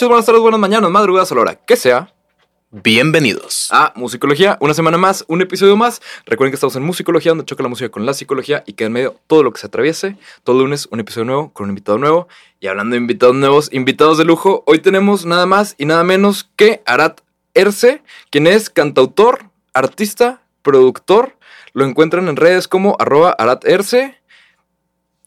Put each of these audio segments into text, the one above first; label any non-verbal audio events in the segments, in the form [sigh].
Buenos días, buenas noches, buenas tardes, buenas mañanas, madrugadas a la hora que sea. Bienvenidos. A Musicología, una semana más, un episodio más. Recuerden que estamos en Musicología, donde choca la música con la psicología y que en medio todo lo que se atraviese. Todo lunes, un episodio nuevo con un invitado nuevo. Y hablando de invitados nuevos, invitados de lujo, hoy tenemos nada más y nada menos que Arat Erce, quien es cantautor, artista, productor. Lo encuentran en redes como arroba Arat Erce.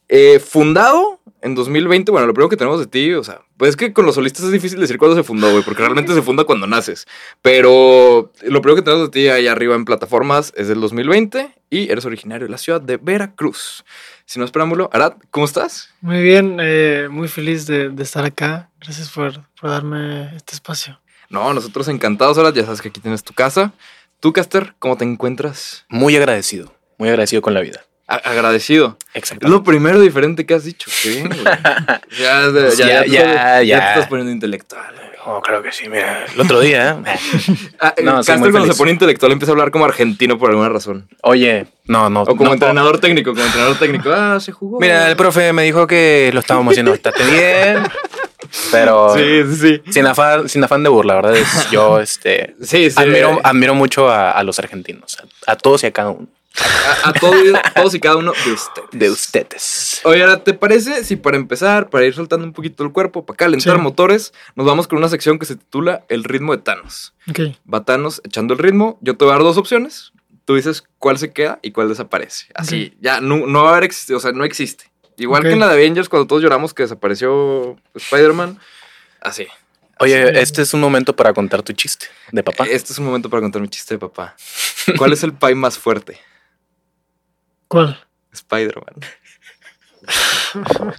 Eh, fundado en 2020, bueno, lo primero que tenemos de ti, o sea, pues es que con los solistas es difícil decir cuándo se fundó, güey, porque realmente se funda cuando naces. Pero lo primero que tenemos de ti ahí arriba en plataformas es del 2020 y eres originario de la ciudad de Veracruz. Si no es preámbulo, Arad, ¿cómo estás? Muy bien, eh, muy feliz de, de, estar acá. Gracias por, por, darme este espacio. No, nosotros encantados, Arad, ya sabes que aquí tienes tu casa. Tú, Caster, ¿cómo te encuentras? Muy agradecido, muy agradecido con la vida. A agradecido. Exacto. Es lo primero diferente que has dicho. Qué bien, güey. [laughs] ya, ya, ya, ya, ya, te estás poniendo intelectual. Güey. Oh, claro que sí, mira. El otro día. ¿eh? [laughs] ah, no, Caster cuando feliz. se pone intelectual empieza a hablar como argentino por alguna razón. Oye, no, no. O como no, entrenador técnico, como entrenador técnico. Ah, se jugó. Mira, el profe me dijo que lo estábamos haciendo bastante bien. Pero [laughs] sí, sí, sí. Sin, afán, sin afán de burla, la verdad es yo este, sí, sí, admiro, admiro mucho a, a los argentinos, a, a todos y a cada uno. A, a todos, todos, y cada uno de ustedes. De ustedes. Oye, ahora, ¿te parece si para empezar, para ir soltando un poquito el cuerpo, para calentar sí. motores, nos vamos con una sección que se titula El ritmo de Thanos? Ok. Va Thanos echando el ritmo. Yo te voy a dar dos opciones. Tú dices cuál se queda y cuál desaparece. Así, okay. ya no, no va a haber, o sea, no existe. Igual okay. que en la de Avengers, cuando todos lloramos que desapareció Spider-Man. Así. Oye, así. este es un momento para contar tu chiste de papá. Este es un momento para contar mi chiste de papá. ¿Cuál es el pie más fuerte? ¿Cuál? Spider-Man. [laughs]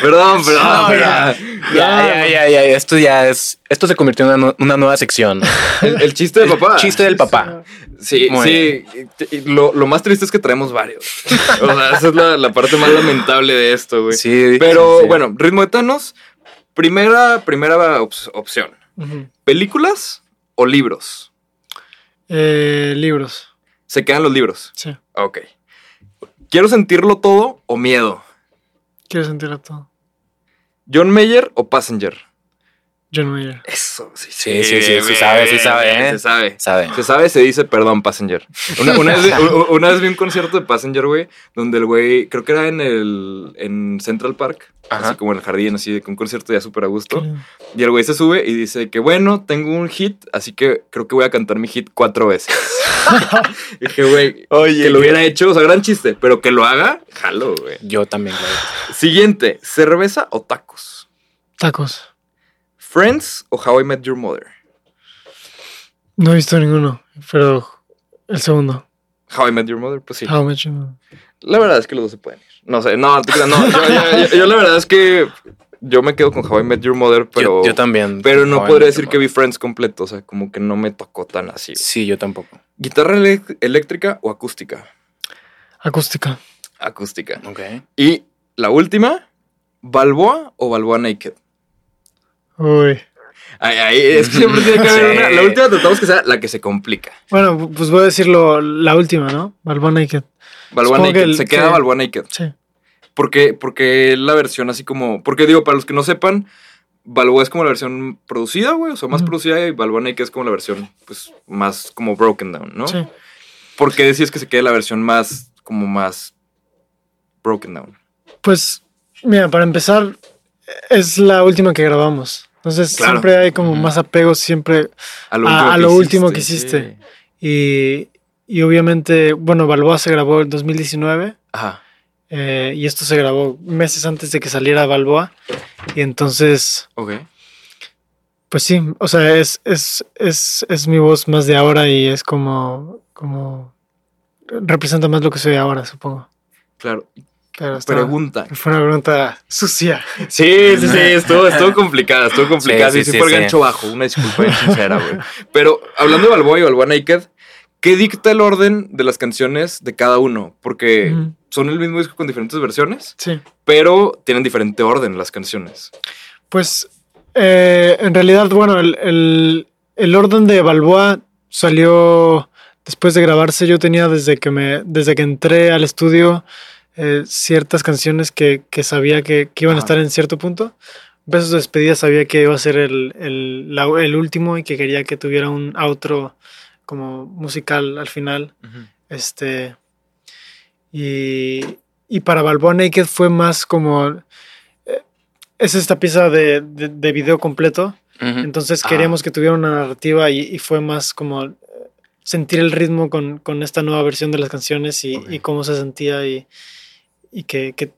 perdón, perdón. No, ya, ya, ya, ya, ya, Esto ya es. Esto se convirtió en una, una nueva sección. [laughs] El, el, chiste del papá. El chiste del papá. Sí, Muy sí. Lo, lo, más triste es que traemos varios. O sea, esa es la, la parte más lamentable de esto, güey. Sí. Pero sí. bueno, ritmo de Thanos. Primera, primera op opción. Uh -huh. ¿Películas o libros? Eh, libros. ¿Se quedan los libros? Sí. Ok. ¿Quiero sentirlo todo o miedo? Quiero sentirlo todo. ¿John Mayer o Passenger? John Mayer. Eso, sí, sí, sí, sí, sí, sabe, sí sabe, ¿eh? Se sabe. Sabe. Se sabe, se dice perdón, Passenger. Una, una, vez, [laughs] una vez vi un concierto de Passenger, güey, donde el güey, creo que era en el en Central Park, Ajá. así como en el jardín, así de un concierto ya súper a gusto. Claro. Y el güey se sube y dice que bueno, tengo un hit, así que creo que voy a cantar mi hit cuatro veces. [laughs] [laughs] y dije, güey, Oye, que lo hubiera hecho, o sea, gran chiste, pero que lo haga, jalo, güey. Yo también, claro. Siguiente, ¿cerveza o tacos? Tacos. ¿Friends o How I Met Your Mother? No he visto ninguno, pero el segundo. How I Met Your Mother, pues sí. How I Met Your Mother. La verdad es que los dos se pueden ir. No sé, no, no, yo, yo, yo, yo, la verdad es que yo me quedo con How I Met Your Mother, pero. Yo, yo también. Pero no podría decir que vi Friends completo, o sea, como que no me tocó tan así. Sí, yo tampoco. ¿Guitarra eléctrica o acústica? Acústica. Acústica. Ok. Y la última, ¿Balboa o Balboa Naked? Uy. Ahí, ahí, es que siempre tiene que haber [laughs] sí. una. La última tratamos que sea la que se complica. Bueno, pues voy a decirlo la última, ¿no? Balboa Naked. Balboa Naked. El, se queda sí. Balboa Naked. Sí. Porque, porque la versión así como. Porque digo, para los que no sepan, Balboa es como la versión producida, güey. O sea, más producida y Balboa Naked es como la versión, pues, más como broken down, ¿no? Sí. ¿Por qué decís que se quede la versión más, como más broken down? Pues, mira, para empezar, es la última que grabamos. Entonces claro. siempre hay como más apego siempre a lo, a, a lo último que hiciste. Sí. Y, y, obviamente, bueno, Balboa se grabó en 2019. Ajá. Eh, y esto se grabó meses antes de que saliera Balboa. Y entonces. Ok. Pues sí, o sea, es, es, es, es mi voz más de ahora y es como, como. Representa más lo que soy ahora, supongo. Claro. Claro, pregunta. Fue una pregunta sucia. Sí, sí, sí, estuvo, estuvo complicada, estuvo complicada. Sí, sí, sí, sí fue el gancho bajo, una disculpa sincera, güey. Pero hablando de Balboa y Balboa Naked, ¿qué dicta el orden de las canciones de cada uno? Porque uh -huh. son el mismo disco con diferentes versiones, sí. pero tienen diferente orden las canciones. Pues, eh, en realidad, bueno, el, el, el orden de Balboa salió después de grabarse. Yo tenía desde que, me, desde que entré al estudio eh, ciertas canciones que, que sabía que, que iban ah. a estar en cierto punto, besos de despedida sabía que iba a ser el, el, la- el último y que quería que tuviera un outro como musical al final. Este. Y, y para Balboa Naked fue más como. eh, Es esta pieza de, de, de video completo. Ujú. Entonces Ah. queríamos que tuviera una narrativa y, y fue más como eh, sentir el ritmo con, con esta nueva versión de las canciones y, Ok. y cómo se sentía y, y que, que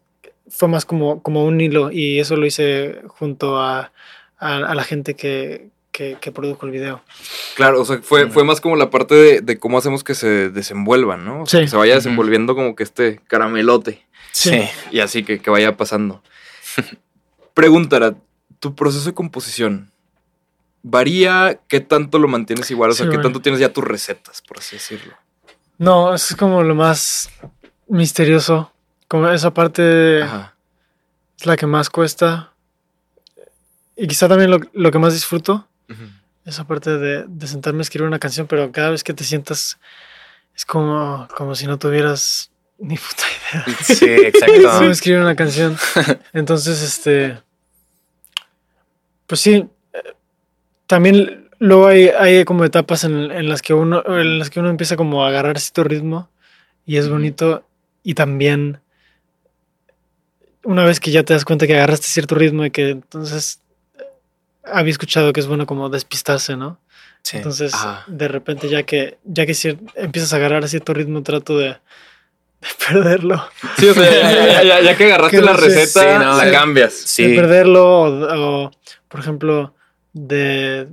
fue más como, como un hilo y eso lo hice junto a, a, a la gente que, que, que produjo el video. Claro, o sea, fue, fue más como la parte de, de cómo hacemos que se desenvuelvan, ¿no? O sea, Sí. que se vaya desenvolviendo como que este caramelote Sí. y así que, que vaya pasando. Preguntará, ¿tu proceso de composición varía? ¿Qué tanto lo mantienes igual? O sea, Sí, ¿qué tanto tienes ya tus recetas, por así decirlo? No, eso es como lo más misterioso. Como esa parte Ajá. es la que más cuesta. Y quizá también lo, lo que más disfruto. Esa parte de, de sentarme a escribir una canción, pero cada vez que te sientas es como, como si no tuvieras ni puta idea. [laughs] Sí, exacto. cómo escribir una canción. [laughs] Entonces, este, pues sí, también luego hay, hay como etapas en, en las que uno, en las que uno empieza como a agarrar cierto ritmo y es bonito y también una vez que ya te das cuenta que agarraste cierto ritmo y que entonces eh, había escuchado que es bueno como despistarse, ¿no? Sí. Entonces, Ajá. de repente, ya que, ya que cier- empiezas a agarrar cierto ritmo, trato de, de perderlo. Sí, o sea, ya, ya- ya- ya que agarraste Que la no receta, Sí, no, la sí. cambias. De Sí. perderlo, o, o, por ejemplo, de,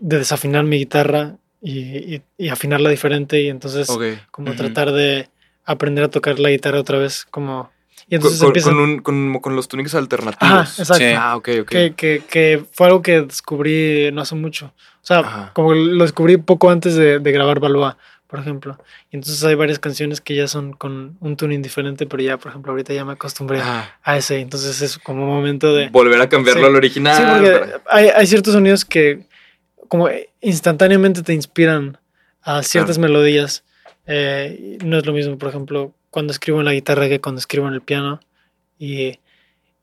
de desafinar mi guitarra y, y- y afinarla diferente, y entonces, como tratar de aprender a tocar la guitarra otra vez, como. Y entonces con- empieza. con un- con- con los tunings alternativos. Ajá, exacto. Sí. Ah, ok, ok. Que, que, que fue algo que descubrí no hace mucho. O sea, Ajá. como que lo descubrí poco antes de, de grabar Balboa, por ejemplo. Y entonces hay varias canciones que ya son con un tuning diferente, pero ya, por ejemplo, ahorita ya me acostumbré Ah, a ese. Entonces es como un momento de... volver a cambiarlo Sí. al original. Sí, porque para- hay, hay ciertos sonidos que como instantáneamente te inspiran a ciertas melodías. Eh, no es lo mismo, por ejemplo, cuando escribo en la guitarra que cuando escribo en el piano. Y,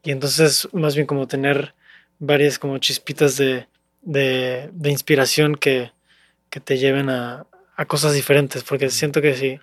y entonces más bien como tener varias como chispitas de, de, de inspiración que, que te lleven a, a cosas diferentes, porque siento que sí,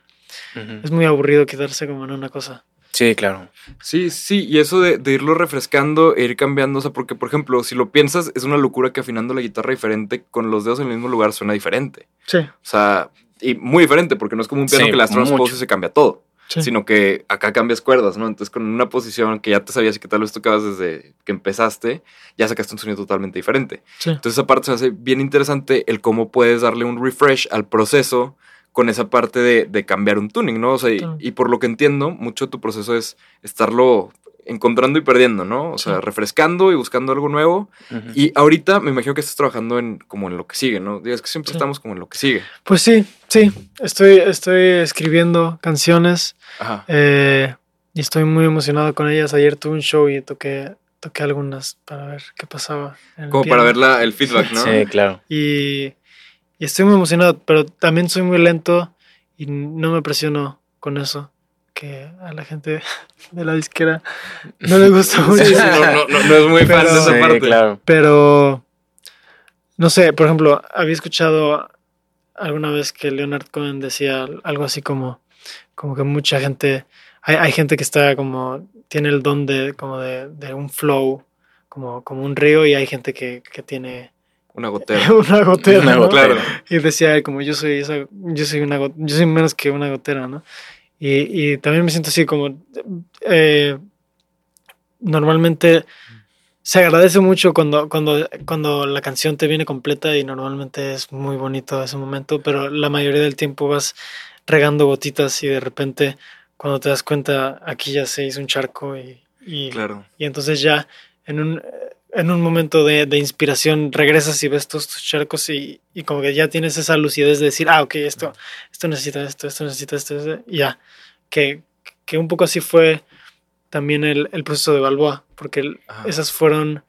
es muy aburrido quedarse como en una cosa. Sí, claro. Sí, sí, y eso de, de irlo refrescando e ir cambiando, o sea, porque, por ejemplo, si lo piensas, es una locura que afinando la guitarra diferente, con los dedos en el mismo lugar, suena diferente. Sí, O sea, y muy diferente, porque no es como un piano Sí, que las mucho. transposes y se cambia todo, sí. sino que acá cambias cuerdas, ¿no? Entonces, con una posición que ya te sabías y que tal vez tocabas desde que empezaste, ya sacaste un sonido totalmente diferente. sí. Entonces, esa parte se hace bien interesante el cómo puedes darle un refresh al proceso con esa parte de, de cambiar un tuning, ¿no? O sea, y, por lo que entiendo, mucho tu proceso es estarlo encontrando y perdiendo, ¿no? O sea, Sí. refrescando y buscando algo nuevo. Y ahorita me imagino que estás trabajando en como en lo que sigue, ¿no? Digas que siempre Sí. estamos como en lo que sigue. Pues sí, sí, estoy, estoy escribiendo canciones Ajá. eh, y estoy muy emocionado con ellas. Ayer tuve un show y toqué, toqué algunas para ver qué pasaba. Como para ver la- el feedback, [laughs] ¿no? Sí, claro. Y, y estoy muy emocionado, pero también soy muy lento y no me presiono con eso. Que a la gente [laughs] de la disquera no le gusta [laughs] mucho. No, no, no, no es muy fan de esa Sí, parte. claro. Pero, no sé, por ejemplo, había escuchado alguna vez que Leonard Cohen decía algo así como, como que mucha gente, hay, hay gente que está como, tiene el don de, como de, de un flow, como, como un río, y hay gente que, que tiene Una gotera. [laughs] una gotera, Una ¿no? gotera. Claro. Y decía como yo soy esa, yo soy una yo soy menos que una gotera, ¿no? Y, y también me siento así como eh, normalmente se agradece mucho cuando, cuando, cuando la canción te viene completa y normalmente es muy bonito ese momento, pero la mayoría del tiempo vas regando gotitas y de repente cuando te das cuenta aquí ya se hizo un charco y, y, Claro. y entonces ya en un, en un momento de, de inspiración regresas y ves todos tus charcos y, y como que ya tienes esa lucidez de decir, ah, ok, esto, esto necesita esto, esto necesita esto, esto", y ya. Que, que un poco así fue también el, el proceso de Balboa, porque el- esas fueron...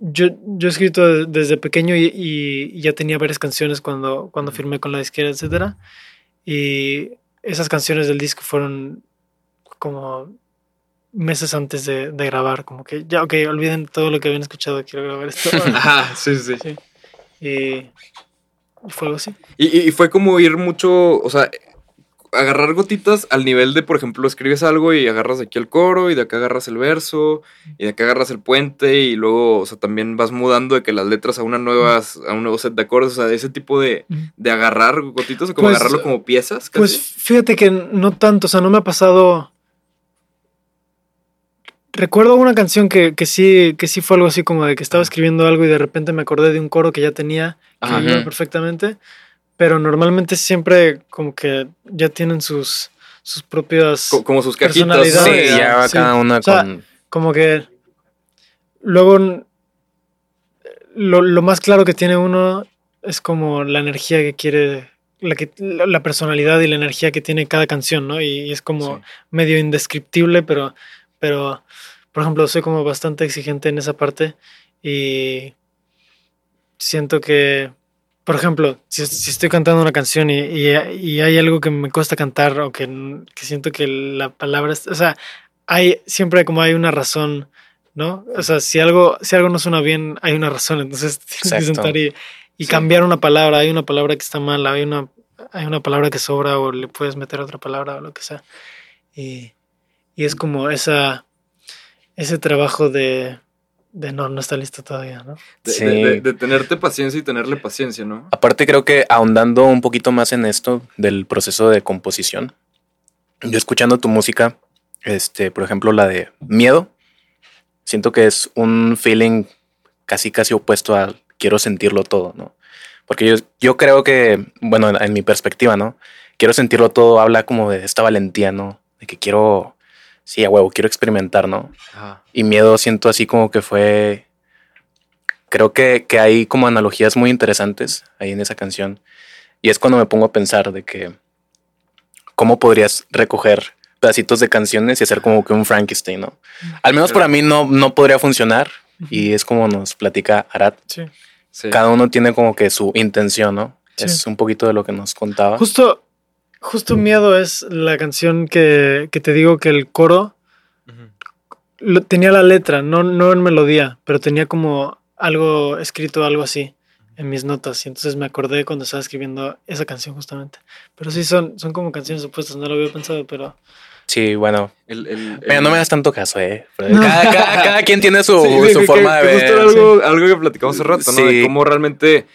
Yo, yo he escrito de- desde pequeño y, y- ya tenía varias canciones cuando, cuando firmé con la disquera, etcétera. Y esas canciones del disco fueron como meses antes de, de grabar, como que ya, ok, olviden todo lo que habían escuchado, quiero grabar esto. [laughs] Ajá, sí, sí. Sí. y fue algo así. Y, y- fue como ir mucho, o sea, agarrar gotitas al nivel de, por ejemplo, escribes algo y agarras de aquí el coro y de acá agarras el verso y de acá agarras el puente y luego, o sea, también vas mudando de que las letras a una nuevas, a un nuevo set de acordes, o sea, ese tipo de, de agarrar gotitas o como Pues, agarrarlo como piezas. Casi. Pues fíjate que no tanto, o sea, no me ha pasado. Recuerdo una canción que, que sí, que sí fue algo así como de que estaba escribiendo algo y de repente me acordé de un coro que ya tenía, que Ajá. iba perfectamente, pero normalmente siempre como que ya tienen sus, sus propias, Co- como sus cajitas. ¿no? Sí, Personalidades. Ya. va Sí. cada una O sea, con. como que luego lo, lo más claro que tiene uno es como la energía que quiere, la, que, la, la personalidad y la energía que tiene cada canción, ¿no? Y, y es como Sí. medio indescriptible, pero, pero, por ejemplo, soy como bastante exigente en esa parte y siento que, por ejemplo, si, si estoy cantando una canción y, y- y hay algo que me cuesta cantar o que, que siento que la palabra, es- o sea, hay siempre como hay una razón, ¿no? O sea, si algo, si algo no suena bien, hay una razón, entonces [laughs] tienes que sentar y, y Sí. cambiar una palabra, hay una palabra que está mal, hay una, hay una palabra que sobra o le puedes meter otra palabra o lo que sea. Y, y es como esa, ese trabajo de, de no, no está listo todavía, ¿no? De, Sí. de- de- de tenerte paciencia y tenerle paciencia, ¿no? Aparte, creo que ahondando un poquito más en esto del proceso de composición, yo escuchando tu música, este, por ejemplo, la de Miedo, siento que es un feeling casi casi opuesto al quiero sentirlo todo, ¿no? Porque yo, yo creo que, bueno, en, en mi perspectiva, ¿no? Quiero sentirlo todo, habla como de esta valentía, ¿no? De que quiero, sí, a huevo, quiero experimentar, ¿no? Ajá. Y miedo siento así como que fue. Creo que, que hay como analogías muy interesantes ahí en esa canción. Y es cuando me pongo a pensar de que cómo podrías recoger pedacitos de canciones y hacer como que un Frankenstein, ¿no? Al menos para mí no, no podría funcionar. Y es como nos platica Arat. Sí. Sí. Cada uno tiene como que su intención, ¿no? Sí. Es un poquito de lo que nos contaba. Justo, justo Miedo es la canción que, que te digo que el coro Ujú. lo- tenía la letra, no, no en melodía, pero tenía como algo escrito, algo así en mis notas. Y entonces me acordé cuando estaba escribiendo esa canción justamente. Pero sí, son, son como canciones opuestas, no lo había pensado, pero... Sí, bueno. El- el- Pero el- no me das tanto caso, ¿eh? No. Cada, cada- cada quien tiene su, Sí, [laughs] sí, su que- forma que de justo ver. era algo, algo que platicamos hace rato, ¿no? De Sí. cómo realmente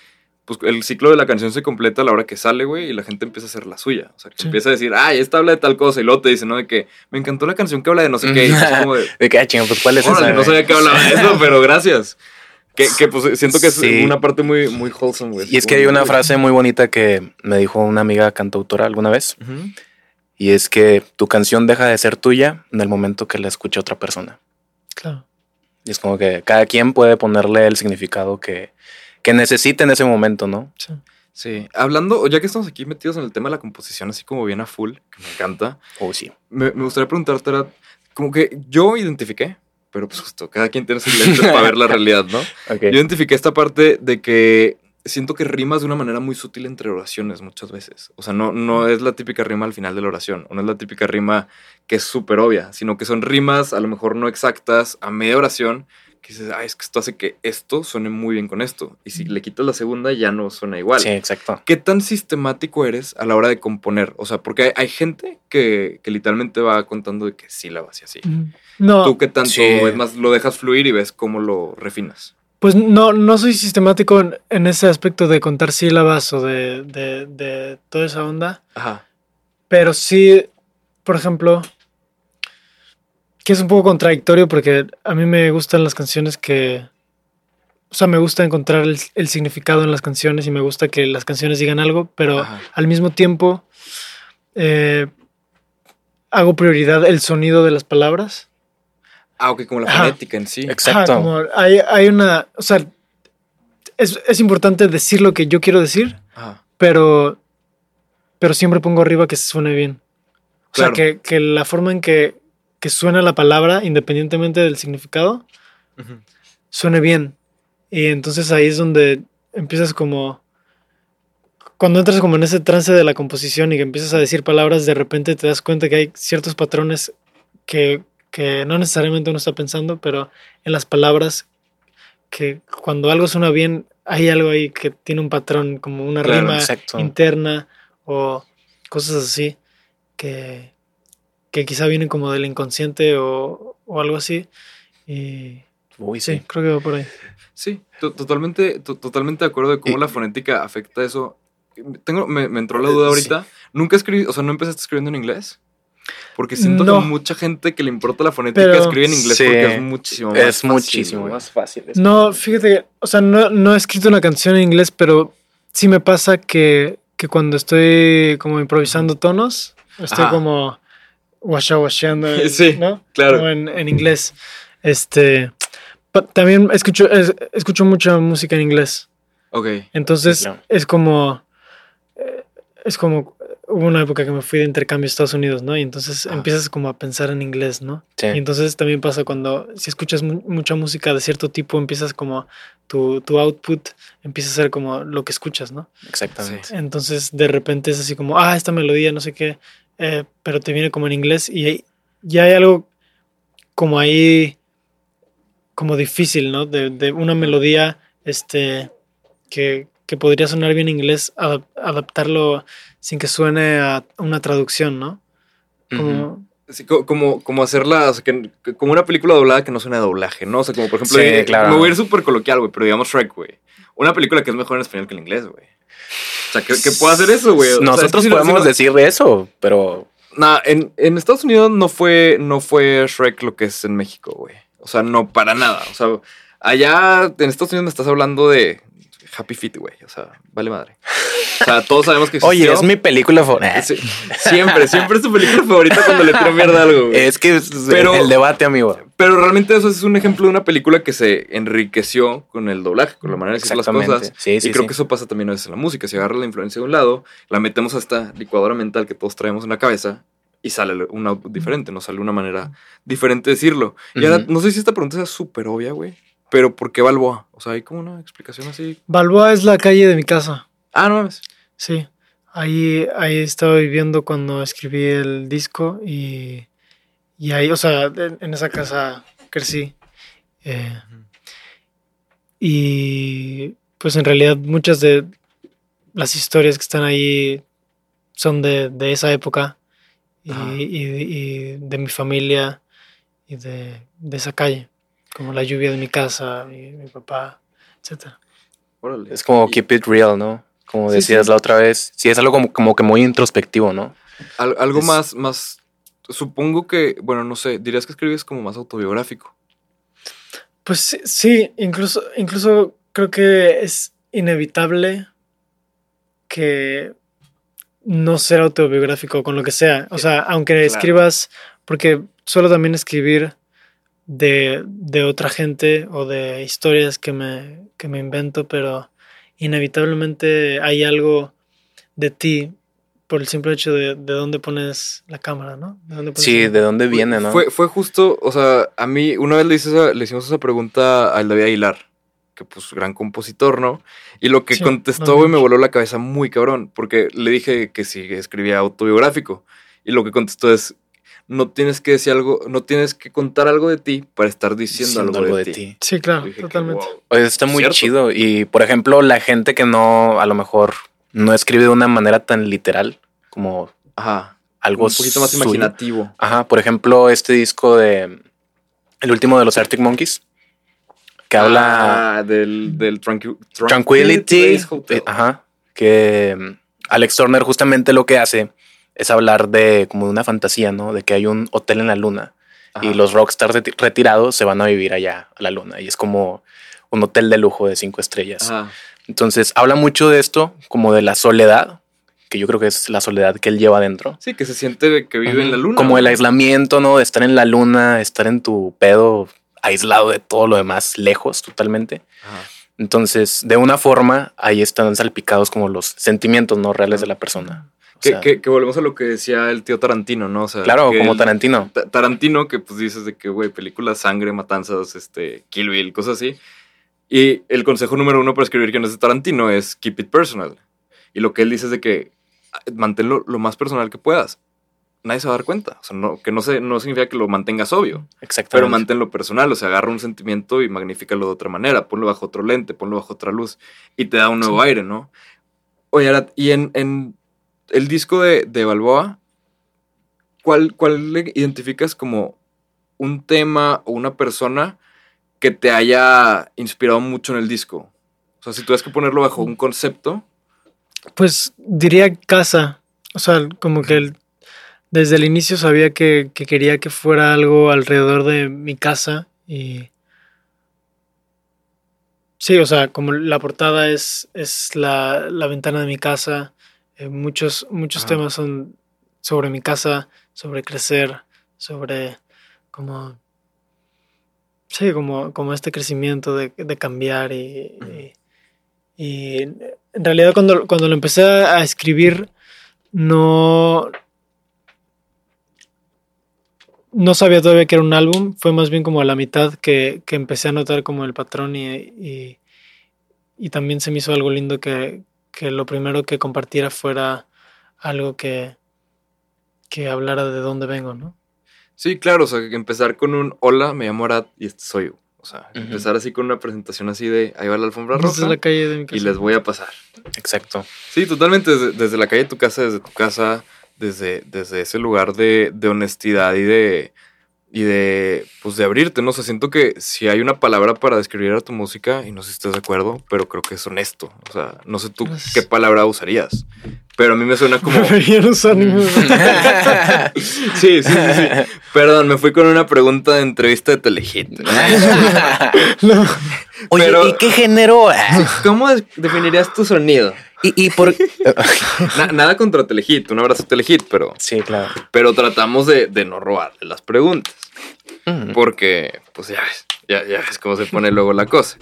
pues, el ciclo de la canción se completa a la hora que sale, güey, y la gente empieza a hacer la suya. O sea, que Sí. empieza a decir, ay, esta habla de tal cosa, y luego te dice, ¿no? De que me encantó la canción que habla de no sé qué. Y es como de, [laughs] De que, ah, chinga, pues, ¿cuál es esa? no sabía que hablaba de eso, [laughs] pero gracias. Que, que, pues siento que es Sí. una parte muy, muy wholesome, güey. Y es que hay una frase muy bonita que me dijo una amiga cantautora alguna vez, Ujú. y es que tu canción deja de ser tuya en el momento que la escucha otra persona. Claro. Y es como que cada quien puede ponerle el significado que, que necesite en ese momento, ¿no? Sí. Sí, hablando, ya que estamos aquí metidos en el tema de la composición, así como bien a full, que me encanta, O sí. me, me gustaría preguntarte, como que yo identifiqué, pero pues justo, cada quien tiene sus lentes para ver la [laughs] realidad, ¿no? Ok. Yo identifiqué esta parte de que siento que rimas de una manera muy sutil entre oraciones muchas veces. O sea, no, no es la típica rima al final de la oración, o no es la típica rima que es súper obvia, sino que son rimas a lo mejor no exactas a media oración, que dices, ay, es que esto hace que esto suene muy bien con esto. Y si le quitas la segunda ya no suena igual. Sí, exacto. ¿Qué tan sistemático eres a la hora de componer? O sea, porque hay, hay gente que, que literalmente va contando de que sílabas y así. No, ¿Tú qué tanto? Sí. Es más, lo dejas fluir y ves cómo lo refinas. pues no, no soy sistemático en, en ese aspecto de contar sílabas o de, de, de toda esa onda. Ajá. Pero sí, por ejemplo, que es un poco contradictorio porque a mí me gustan las canciones que... O sea, me gusta encontrar el, el significado en las canciones y me gusta que las canciones digan algo, pero Ajá. al mismo tiempo eh, hago prioridad el sonido de las palabras. Ah, ok, como la Ajá. fonética en sí. Exacto. Ajá, como hay, hay una... O sea, es, es importante decir lo que yo quiero decir, Ajá. pero, pero siempre pongo arriba que suene bien. O Claro. sea, que, que la forma en que, que suena la palabra, independientemente del significado, Ujú. suene bien. Y entonces ahí es donde empiezas como... Cuando entras como en ese trance de la composición y que empiezas a decir palabras, de repente te das cuenta que hay ciertos patrones que que no necesariamente uno está pensando, pero en las palabras, que cuando algo suena bien, hay algo ahí que tiene un patrón, como una Claro, rima exacto. interna o cosas así, que, que quizá vienen como del inconsciente o, o algo así. Y Uy, sí, sí. creo que va por ahí. Sí, to- totalmente, to- totalmente de acuerdo de cómo Y- la fonética afecta eso. Tengo, me, me entró la duda ahorita. Nunca escribí, o sea, no empezaste escribiendo en inglés. Porque siento No. que mucha gente que le importa la fonética Pero- escribe en inglés Sí, porque es muchísimo más Es fácil, muchísimo más fácil. es- No, fíjate que, o sea, no, no he escrito una canción en inglés, pero sí me pasa que, que cuando estoy como improvisando tonos, estoy Ajá. como washa washeando, [laughs] Sí, ¿no? claro. Como en, en inglés. Este, también escucho, es- escucho mucha música en inglés. Ok. Entonces Sí, claro. es como, eh, es como, hubo una época que me fui de intercambio a Estados Unidos, ¿no? Y entonces Ah. empiezas como a pensar en inglés, ¿no? Sí. Y entonces también pasa cuando, si escuchas mu- mucha música de cierto tipo, empiezas como tu, tu output empieza a ser como lo que escuchas, ¿no? Exactamente. Entonces de repente es así como, ah, esta melodía, no sé qué, eh, pero te viene como en inglés y hay- ya hay algo como ahí, como difícil, ¿no? De, de una melodía, este, que, que podría sonar bien en inglés, adap- adaptarlo sin que suene a una traducción, ¿no? Como, Sí, co- como, como hacerla, o sea, que- como una película doblada que no suena a doblaje, ¿no? O sea, como por ejemplo, Sí, eh, claro. me voy a ir súper coloquial, güey, pero digamos Shrek, güey. Una película que es mejor en español que en inglés, güey. O sea, que, que pueda hacer eso, güey. O sea, Nosotros podemos decir eso, pero Nah, en, en Estados Unidos no fue, no fue Shrek lo que es en México, güey. O sea, no para nada. O sea, allá en Estados Unidos me estás hablando de Happy Feet, güey. O sea, vale madre. O sea, todos sabemos que existió. [laughs] oye, es mi película favorita. [laughs] Sí, siempre, siempre es tu película favorita cuando le tiro mierda a algo, güey. Es que es Pero- el debate, amigo. Pero realmente eso es un ejemplo de una película que se enriqueció con el doblaje, con la manera de decir las cosas. Sí, sí, y creo sí. que eso pasa también a veces en la música. Si agarras la influencia de un lado, la metemos a esta licuadora mental que todos traemos en la cabeza y sale un output diferente, no sale una manera diferente de decirlo. Y ahora, no sé si esta pregunta es súper obvia, güey, pero ¿por qué Balboa? O sea, hay como una explicación así. Balboa es la calle de mi casa. Ah, no mames. Sí, ahí, ahí estaba viviendo cuando escribí el disco y, y ahí, o sea, en, en esa casa crecí. Eh, y pues en realidad muchas de las historias que están ahí son de, de esa época y, y- y de mi familia y de, de esa calle, como la lluvia de mi casa, mi, mi papá, etcétera. Órale. Es como keep it real, ¿no? Como Sí, decías sí. la otra vez. Sí, es algo como, como que muy introspectivo, ¿no? al- algo es- más, más. Supongo que, bueno, no sé, dirías que escribes como más autobiográfico. Pues sí, sí, incluso, incluso creo que es inevitable que no ser autobiográfico con lo que sea. O sea, aunque Claro. escribas, porque suelo también escribir de, de otra gente o de historias que me, que me invento, pero inevitablemente hay algo de ti por el simple hecho de, de dónde pones la cámara, ¿no? De dónde pones Sí, el- de dónde viene, ¿no? Fue, fue justo, o sea, a mí una vez le, hice esa- le hicimos esa pregunta al David Aguilar, que pues gran compositor, ¿no? Y lo que Sí, contestó, no güey, me voló la cabeza muy cabrón, porque le dije que sí escribía autobiográfico. Y lo que contestó es, no tienes que decir algo, no tienes que contar algo de ti para estar diciendo, Diciendo algo, de, ti. Sí, claro, Dije que, totalmente. wow. Oye, está muy Cierto. chido. Y, por ejemplo, la gente que no, a lo mejor, no escribe de una manera tan literal como Ajá. algo un poquito más suyo. imaginativo. Ajá, por ejemplo, este disco de el último de los Arctic Monkeys que habla Ah, del, del tranqui- Tranquility, eh, ajá, que mm, Alex Turner justamente lo que hace es hablar de como de una fantasía, ¿no? De que hay un hotel en la luna y los rockstars reti- retirados se van a vivir allá a la luna y es como un hotel de lujo de cinco estrellas. Ajá. Entonces habla mucho de esto, como de la soledad, que yo creo que es la soledad que él lleva adentro. Sí, que se siente que vive en la luna. Como el aislamiento, ¿no? De estar en la luna, estar en tu pedo aislado de todo lo demás, lejos totalmente. Entonces, de una forma, ahí están salpicados como los sentimientos no reales de la persona. Que, sea, que- que volvemos a lo que decía el tío Tarantino, ¿no? O sea, claro, como él- Tarantino. Ta- Tarantino, que pues dices de que, güey, películas, sangre, matanzas, este, Kill Bill, cosas así. Y el consejo número uno para escribir guiones de Tarantino es keep it personal. Y lo que él dice es de que ah, manténlo lo más personal que puedas. nadie se va a dar cuenta. O sea, no, que no, se, no significa que lo mantengas obvio, Exactamente. pero manténlo personal. O sea, agarra un sentimiento y magnifícalo de otra manera. Ponlo bajo otro lente, ponlo bajo otra luz y te da un nuevo aire, ¿no? Oye, y en, en el disco de, de Balboa, ¿cuál, ¿cuál le identificas como un tema o una persona que te haya inspirado mucho en el disco? O sea, si tuvieras que ponerlo bajo un concepto, Pues diría casa. O sea, como que desde el inicio sabía que, que quería que fuera algo alrededor de mi casa y... Sí, o sea, como la portada es, es la, la ventana de mi casa, eh, muchos, muchos temas son sobre mi casa, sobre crecer, sobre como... Sí, como, como este crecimiento de, de cambiar y, y- y en realidad cuando, cuando lo empecé a escribir no no sabía todavía que era un álbum, fue más bien como a la mitad que, que empecé a notar como el patrón y, y, y también se me hizo algo lindo que, que lo primero que compartiera fuera algo que, que hablara de dónde vengo, ¿no? Sí, claro, o sea, que empezar con un hola, me llamo Arat y este soy yo. O sea, empezar así con una presentación así de ahí va la alfombra roja la calle de mi casa. y les voy a pasar. Exacto. Sí, totalmente, desde, desde la calle de tu casa, desde tu casa, desde, desde ese lugar de, de honestidad y de, y de, pues de abrirte, ¿no? O sea, siento que si hay una palabra para describir a tu música, y no sé si estás de acuerdo, pero creo que es honesto. O sea, no sé tú Pues- qué palabra usarías, pero a mí me suena como... [laughs] Usar ninguna. [laughs] [laughs] Sí, sí, sí, sí. Perdón, me fui con una pregunta de entrevista de Telehit. No. Oye, Pero- ¿y qué género? ¿Cómo definirías tu sonido? Y, y por. [laughs] Na- nada contra Telehit, un abrazo Telehit, pero, sí, claro. pero tratamos de, de no robarle las preguntas. Mm. Porque, pues ya ves, ya, ya ves cómo se pone luego la cosa.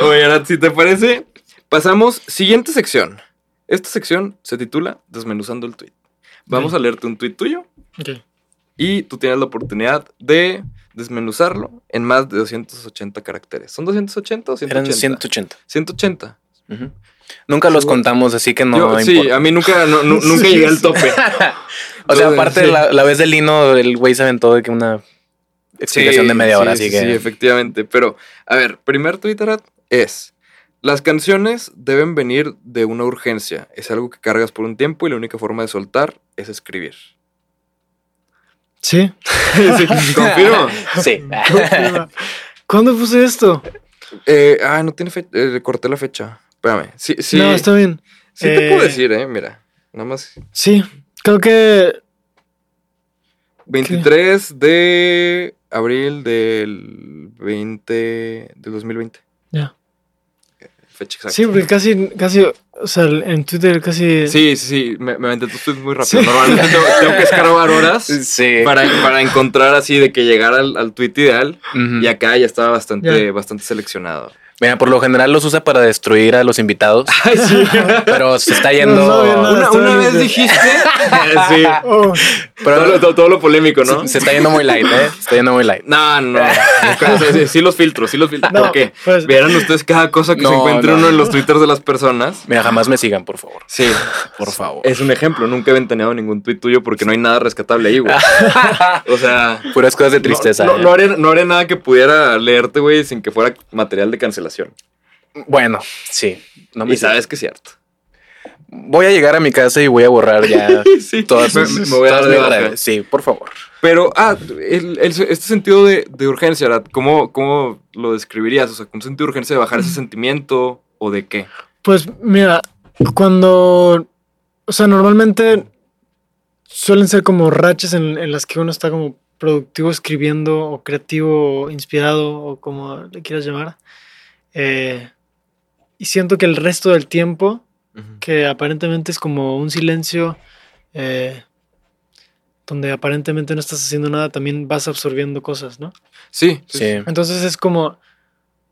Oye, Arat, si te parece, pasamos. Siguiente sección. Esta sección se titula Desmenuzando el tweet. Vamos a leerte un tweet tuyo Ok. y tú tienes la oportunidad de desmenuzarlo en más de 280 caracteres. ¿Son 280 o 180? Eran 180. 180. Ujú. Nunca los contamos, así que no Yo- sí, a mí nunca, no- [laughs] nunca Sí, llegué al sí. tope. [laughs] O sea, aparte sí. la, la vez del lino, el güey se aventó de que una explicación Sí, de media sí, hora, sí, así sí, que. efectivamente. Pero, a ver, primer Twitter es: Las canciones deben venir de una urgencia. Es algo que cargas por un tiempo y la única forma de soltar es escribir. Sí. [laughs] Sí, confirmo. sí. ¿Cuándo puse esto? Eh, ah, no tiene fecha. eh, corté la fecha. Espérame. Sí, sí. No, está bien. sí te Eh, puedo decir, eh. Mira. Nada más. Sí, creo que 23 de abril del 20. del 2020. ya. Fecha exacta. Sí, porque casi, casi, o sea, en Twitter casi. Sí, sí, sí. Me, me aventé tus tweets muy rápido. Sí. Normalmente tengo, tengo que escarbar horas. [laughs] Sí. para, para encontrar así de que llegara al, al tweet ideal. Y acá ya estaba bastante, Ya. bastante seleccionado. Mira, por lo general los usa para destruir a los invitados, [laughs] Ay, sí. pero se está yendo. No sabía nada. Una, vez dijiste. [laughs] sí. [laughs] Oh, pero todo, lo- todo- todo lo polémico, ¿no? se, se está yendo muy light, ¿eh? Se está yendo muy light. No, no. [laughs] Sí, sí, los filtro, sí los filtro. No, ¿Por qué? pues- Vieran ustedes cada cosa que se encuentre no, uno en los twitters de las personas. Mira, jamás me sigan, por favor. Sí. Por favor. Es un ejemplo. Nunca he ventaneado ningún tweet tuyo porque no hay nada rescatable ahí, güey. O sea. Puras cosas de tristeza. No, no, ¿eh? no haré, no haré nada que pudiera leerte, güey, sin que fuera material de cancelación. Bueno, sí. No me y sabes que es cierto. Voy a llegar a mi casa y voy a borrar ya [laughs] Sí, todas me, me voy a dar todas de mis baja. redes. Sí, por favor. Pero, ah, el- el- este sentido de, de urgencia, Arad, ¿cómo, ¿cómo lo describirías? O sea, ¿un sentido de urgencia de bajar ese sentimiento o de qué? Pues mira, cuando, o sea, normalmente suelen ser como rachas en, en las que uno está como productivo escribiendo o creativo o inspirado o como le quieras llamar. Eh, y siento que el resto del tiempo, que aparentemente es como un silencio, eh, donde aparentemente no estás haciendo nada, también vas absorbiendo cosas, ¿no? Sí, sí. Sí. Entonces es como,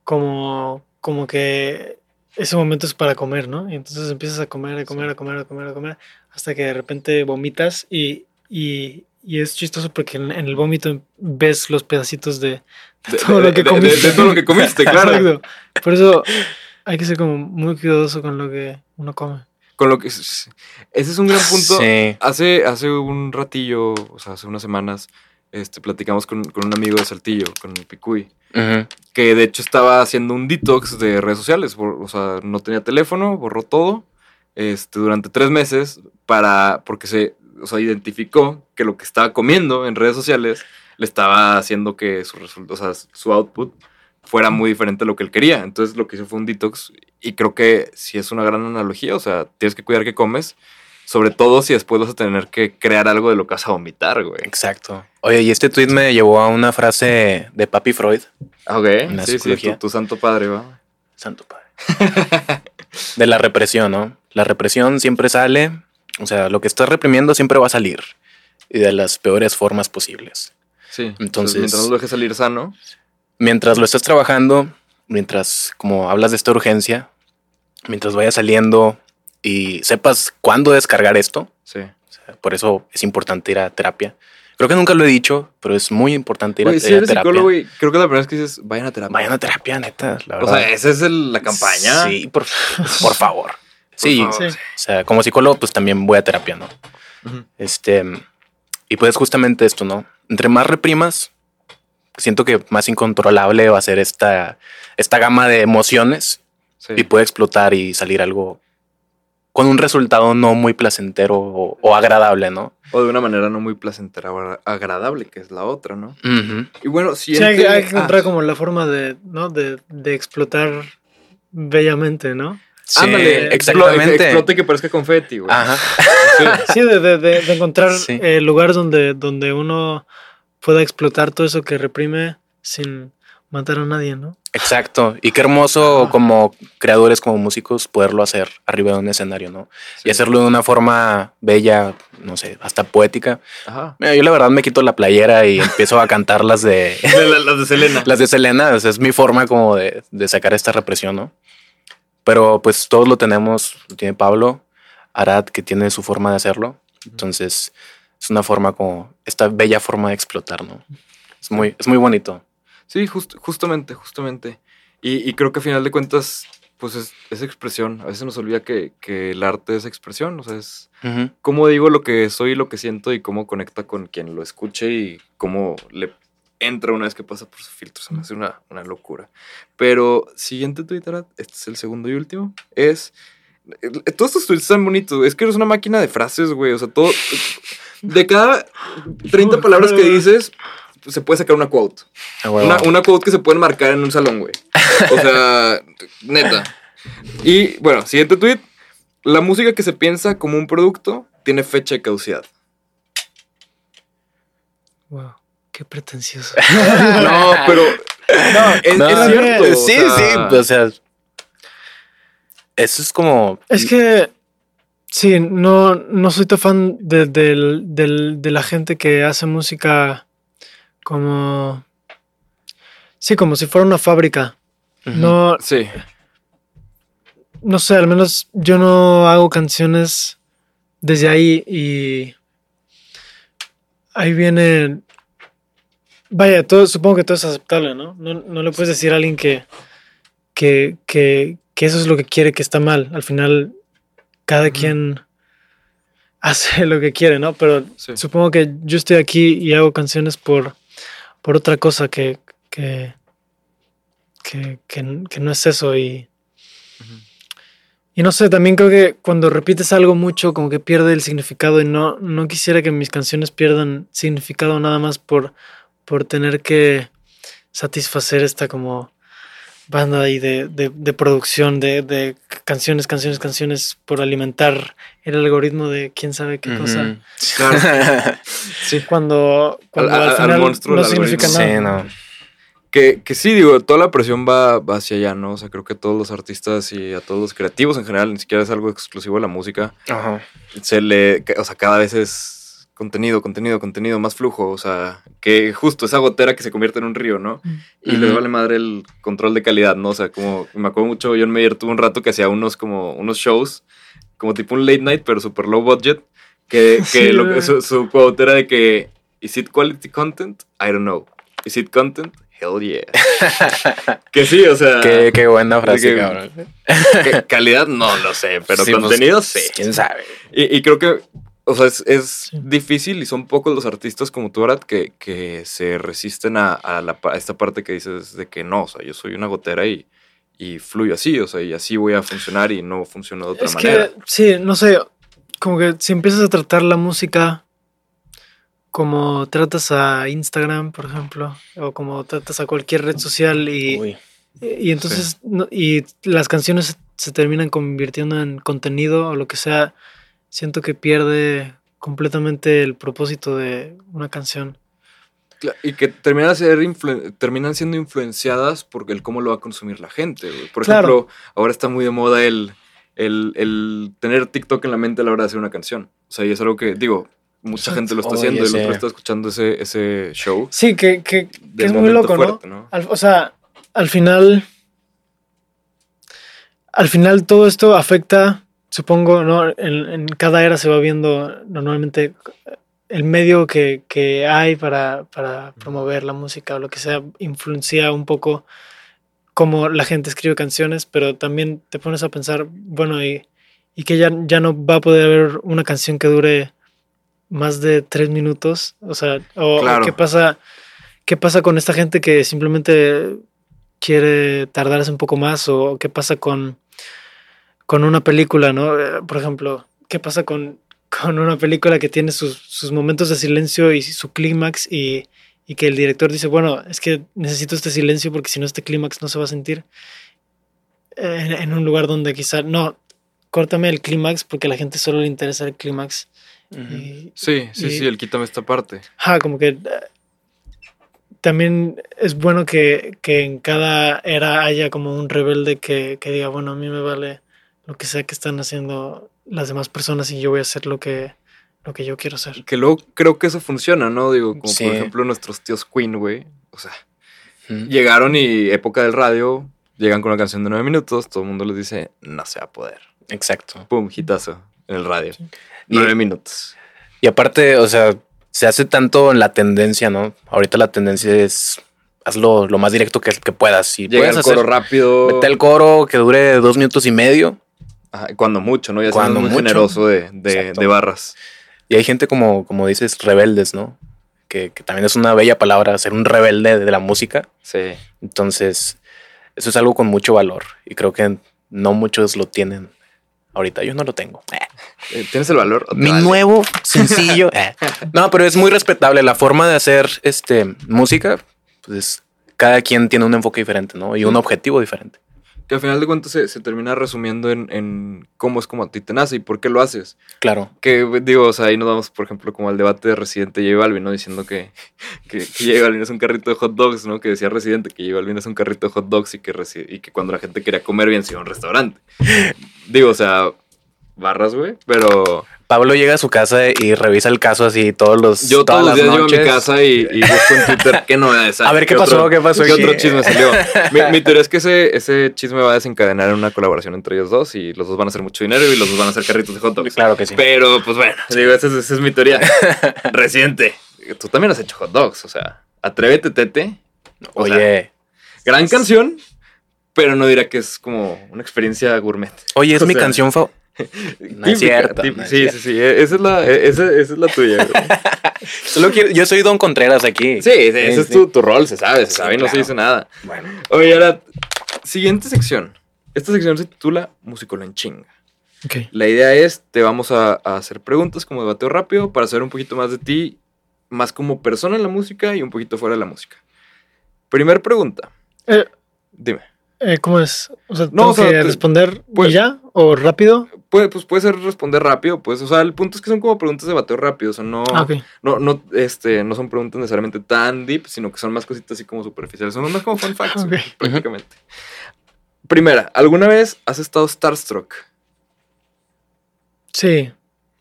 como, como que ese momento es para comer, ¿no? Y entonces empiezas a comer, a comer, a comer, a comer, a comer, hasta que de repente vomitas y, y, y es chistoso porque en, en el vómito ves los pedacitos de, todo de- lo que de- de- comiste. de todo lo que comiste, [laughs] claro. Exacto. Por eso hay que ser como muy cuidadoso con lo que uno come. con lo que... Ese es un gran punto. Sí. Hace, hace un ratillo, o sea, hace unas semanas, este, platicamos con, con un amigo de Saltillo, con el Picuy, Ujú. que de hecho estaba haciendo un detox de redes sociales. O sea, no tenía teléfono, borró todo este, durante tres meses para, porque se, o sea, identificó que lo que estaba comiendo en redes sociales le estaba haciendo que su resultado, o sea, su output fuera muy diferente a lo que él quería. Entonces lo que hizo fue un detox y creo que sí es una gran analogía. O sea, tienes que cuidar que comes, sobre todo si después vas a tener que crear algo de lo que vas a vomitar, güey. Exacto. Oye, y este tweet me llevó a una frase de Papi Freud, Ah, Ok, la sí, sí, psicología. tu, tu santo padre, va. Santo Padre. [laughs] de la represión, ¿no? La represión siempre sale, o sea, lo que estás reprimiendo siempre va a salir y de las peores formas posibles. Sí, entonces, Entonces- mientras no lo dejes salir sano, Mientras lo estés trabajando, mientras como hablas de esta urgencia, mientras vaya saliendo y sepas cuándo descargar esto, sí. o sea, por eso es importante ir a terapia. Creo que nunca lo he dicho, pero es muy importante ir a, Güey, si a eres terapia. psicólogo, güey, creo que la primera vez que dices, vayan a terapia. Vayan a terapia, neta, la O verdad. sea, esa es el- la campaña. Sí, por, [laughs] por favor. sí, favor. Sí. o sea, como psicólogo, pues también voy a terapia, ¿no? Ujú. Este, y pues justamente esto, ¿no? Entre más reprimas, siento que más incontrolable va a ser esta, esta gama de emociones Sí. y puede explotar y salir algo con un resultado no muy placentero o, o agradable, ¿no? O de una manera no muy placentera o agra- agradable, que es la otra, ¿no? Y bueno, Sí, hay, hay que ah, encontrar como la forma de, ¿no? De, de explotar bellamente, ¿no? Sí, ándale, explo- exactamente. Explote que parezca confeti, güey. Ajá. Sí. Sí, de, de- de- de encontrar Sí. eh, lugares donde, donde uno pueda explotar todo eso que reprime sin matar a nadie, ¿no? Exacto. Y qué hermoso como creadores, como músicos, poderlo hacer arriba de un escenario, ¿no? Sí. Y hacerlo de una forma bella, no sé, hasta poética. Ajá. Mira, yo la verdad me quito la playera y empiezo a cantar las de [laughs] De la- las de Selena. [laughs] las de Selena. O sea, es mi forma como de, de sacar esta represión, ¿no? Pero pues todos lo tenemos, lo tiene Pablo, Arad, que tiene su forma de hacerlo. Entonces, es una forma como, esta bella forma de explotar, ¿no? Es muy, es muy bonito. Sí, just- justamente, justamente. Y, y creo que a final de cuentas, pues es, es expresión. A veces nos olvida que, que el arte es expresión. O sea, es cómo digo lo que soy y lo que siento y cómo conecta con quien lo escuche y cómo le entra una vez que pasa por su filtro. Se me hace una, una locura. Pero siguiente Twitter, este es el segundo y último, es... eh, Todos estos tweets están bonitos. Es que eres una máquina de frases, güey. O sea, todo... [laughs] De cada 30 palabras que dices, se puede sacar una quote. Una, una quote que se pueden marcar en un salón, güey. O sea, [laughs] neta. Y bueno, siguiente tweet. La música que se piensa como un producto tiene fecha de caducidad. Wow, qué pretencioso. [laughs] No, pero. No, es, No, es cierto. o Sí, sea, sí, o sea, eso es como... Es que sí, no, no soy tan fan de, del- de la gente que hace música como. Sí, como si fuera una fábrica. No, Sí, no sé, al menos yo no hago canciones desde ahí y ahí viene. Vaya, todo, supongo que todo es aceptable, ¿no? No, no le puedes decir a alguien que, que, que, que eso es lo que quiere, que está mal. Al final, cada quien [laughs] hace lo que quiere, ¿no? Pero sí. supongo que yo estoy aquí y hago canciones por, por otra cosa que, que, que, que- que no es eso. Y, y no sé, también creo que cuando repites algo mucho, como que pierde el significado y no, no quisiera que mis canciones pierdan significado nada más por, por tener que satisfacer esta como banda ahí de, de, de producción de, de canciones, canciones, canciones por alimentar el algoritmo de quién sabe qué cosa. Claro. [laughs] Sí. Cuando, cuando Al- al, al- final monstruo no significa algoritmo. nada. Sí, no. Que, que sí, digo, toda la presión va, va hacia allá, ¿no? O sea, creo que a todos los artistas y a todos los creativos en general, ni siquiera es algo exclusivo de la música, Ajá. se le, o sea, cada vez es contenido, contenido, contenido, más flujo, o sea, que justo esa gotera que se convierte en un río, ¿no? Y le Ujú. vale madre el control de calidad, ¿no? O sea, como me acuerdo mucho, John Mayer tuvo un rato que hacía unos como unos shows, como tipo un late night, pero super low budget, que, que [laughs] Sí, lo- su, su quote era de que, ¿is it quality content? I don't know. ¿Is it content? hell yeah. [laughs] que sí, o sea. Qué, qué buena frase, que- cabrón. que calidad no lo sé, pero Sí, pues, contenido sí. ¿Quién sabe? Y, y creo que, o sea, es, es Sí. difícil y son pocos los artistas como tú, Arad, que, que se resisten a, a la pa- a esta parte que dices de que no, o sea, yo soy una gotera y, y fluyo así, o sea, y así voy a funcionar y no funciono de otra Es manera. que, sí, no sé, como que si empiezas a tratar la música como tratas a Instagram, por ejemplo, o como tratas a cualquier red social y, Uy, y entonces no- y las canciones se terminan convirtiendo en contenido o lo que sea, siento que pierde completamente el propósito de una canción. Y que terminan, a ser influ- terminan siendo influenciadas por el cómo lo va a consumir la gente. Por Claro. ejemplo, ahora está muy de moda el, el, el tener TikTok en la mente a la hora de hacer una canción. O sea, y es algo que, digo, mucha gente lo está Oye, haciendo. El sí. otro está escuchando ese, ese show. Sí, que, que, es muy loco, fuerte, ¿no? ¿no? Al- o sea, al final, al final todo esto afecta, supongo, ¿no? En, en cada era se va viendo normalmente el medio que, que hay para, para promover la música o lo que sea, influencia un poco cómo la gente escribe canciones, pero también te pones a pensar, bueno, y, y que ya, ya no va a poder haber una canción que dure más de tres minutos, o sea, o, Claro. qué pasa, qué pasa con esta gente que simplemente quiere tardarse un poco más, o qué pasa con, con una película, ¿no? Eh, Por ejemplo, qué pasa con, con una película que tiene sus, sus momentos de silencio y su clímax y, y que el director dice, bueno, es que necesito este silencio porque si no este clímax no se va a sentir en, en un lugar donde quizá, no, córtame el clímax porque a la gente solo le interesa el clímax. Y- Sí, sí, y- sí, el quítame esta parte. Ajá, como que eh, también es bueno que, que en cada era haya como un rebelde que, que diga, bueno, a mí me vale lo que sea que están haciendo las demás personas y yo voy a hacer lo que, lo que yo quiero hacer. Que luego creo que eso funciona, ¿no? Digo, como Sí. por ejemplo nuestros tíos Queen, güey. O sea, llegaron y época del radio, llegan con una canción de nueve minutos, todo el mundo les dice, no se va a poder. Exacto. Pum, hitazo en el radio. Sí. Nueve Y- minutos. Y aparte, o sea, se hace tanto en la tendencia, ¿no? Ahorita la tendencia es hazlo lo más directo que, que puedas. Si Llega puedes el hacer, coro rápido. mete el coro que dure dos minutos y medio. Ajá, cuando mucho, ¿no? Ya Cuando muy mucho. generoso de, de, barras. Y hay gente como, como dices, rebeldes, ¿no? Que, que también es una bella palabra, ser un rebelde de la música. Sí. Entonces, eso es algo con mucho valor. Y creo que no muchos lo tienen. Ahorita yo no lo tengo. Eh. ¿Tienes el valor? ¿O te Mi vale? nuevo [laughs] sencillo. eh. No, pero es muy respetable. La forma de hacer este música, pues cada quien tiene un enfoque diferente, ¿no? Y un objetivo diferente. Que al final de cuentas se, se termina resumiendo en, en cómo es como a ti te nace y por qué lo haces. Claro. Que digo, o sea, ahí nos vamos, por ejemplo, como al debate de Residente y J Balvin, ¿no? Diciendo que, [laughs] que, que J Balvin es un carrito de hot dogs, ¿no? Que decía Residente que J Balvin es un carrito de hot dogs y que, y que cuando la gente quería comer bien se iba a un restaurante. [laughs] digo, o sea, barras, güey, pero Pablo llega a su casa y revisa el caso así todos los yo todas todos los días llego a mi casa y, y busco en Twitter qué novedades hay, A ver, ¿qué pasó? otro- ¿Qué pasó ¿Qué aquí? otro chisme salió? Mi, mi teoría es que ese, ese chisme va a desencadenar en una colaboración entre ellos dos y los dos van a hacer mucho dinero y los dos van a hacer carritos de hot dogs. Claro que sí. Pero, pues bueno, digo, esa es, esa es mi teoría. [laughs] Reciente. Tú también has hecho hot dogs, o sea, atrévete, tete. O sea, Oye, gran canción, pero no diría que es como una experiencia gourmet. oye, es o mi sea, canción fa- No es cierto, tip- no es sí, sí, sí, esa es la, e- esa, esa es la tuya. güey. [laughs] Solo quiero- yo soy Don Contreras aquí. Sí, sí, ese es sí. tu, tu rol, se sabe, se Sí, sabe y no se dice nada. Bueno. Oye, ahora, siguiente sección. Esta sección se titula Músico en chinga. Ok. La idea es, te vamos a, a hacer preguntas como debateo rápido para saber un poquito más de ti, más como persona en la música y un poquito fuera de la música. Primer pregunta. Eh, Dime. eh, ¿Cómo es? O sea, No, ¿tengo o sea, que te- responder pues- y ya? ¿O rápido? Puede, pues puede ser responder rápido, pues, o sea, el punto es que son como preguntas de bateo rápido, o sea, no, Ah, no, no, este, no son preguntas necesariamente tan deep, sino que son más cositas así como superficiales, son más como fun facts, [laughs] prácticamente. Primera, ¿alguna vez has estado starstruck? Sí,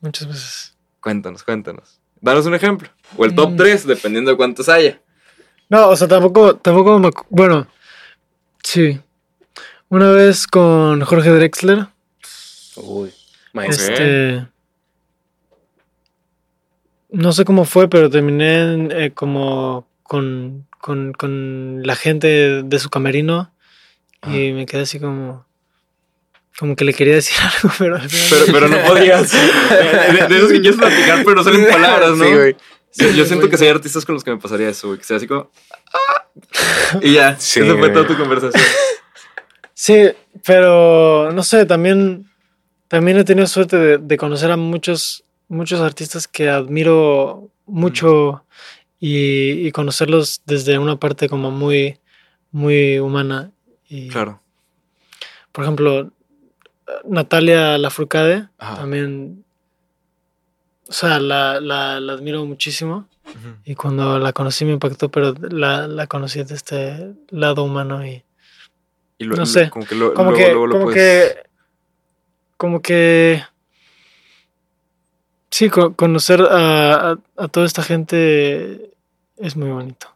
muchas veces. Cuéntanos, cuéntanos. Danos un ejemplo. O el top Mm. 3, dependiendo de cuántos haya. No, o sea, tampoco, tampoco me... Bueno, sí. Una vez con Jorge Drexler, Uy, maestro. este... No sé cómo fue, pero terminé eh, como con, con, con la gente de su camerino y me quedé así como como que le quería decir [laughs] algo, pero Pero, pero no [laughs] podías. De, de esos que quieres platicar, pero no salen palabras, ¿no? Sí, güey. Sí, yo siento güey. que si hay artistas con los que me pasaría eso, güey. Que sea así como. "Ah", Y ya. Sí, esa fue güey. toda tu conversación. Sí, pero no sé, también, también he tenido suerte de, de conocer a muchos, muchos artistas que admiro mucho y, y conocerlos desde una parte como muy, muy humana. Y, Claro. Por ejemplo, Natalia Lafourcade, Ajá. también, o sea, la, la, la admiro muchísimo. Y cuando la conocí me impactó, pero la, la conocí de este lado humano y Y lo- No sé. Como que, lo, como luego, que, luego lo como puedes- que, como que, sí, co- conocer a, a- a toda esta gente es muy bonito.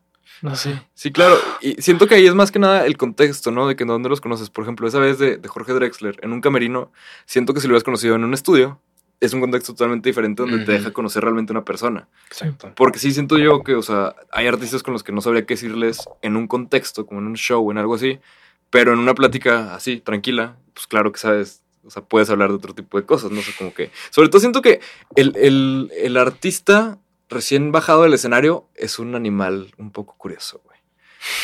No sé. Sí, claro. Y siento que ahí es más que nada el contexto, ¿no? De que dónde los conoces. Por ejemplo, esa vez de, de Jorge Drexler en un camerino, siento que si lo hubieras conocido en un estudio, es un contexto totalmente diferente donde te deja conocer realmente una persona. Exacto. Porque sí siento yo que, o sea, hay artistas con los que no sabría qué decirles en un contexto, como en un show, en algo así, pero en una plática así, tranquila, pues claro que sabes, o sea, puedes hablar de otro tipo de cosas, no sé, como que... Sobre todo siento que el, el- el artista recién bajado del escenario es un animal un poco curioso, güey.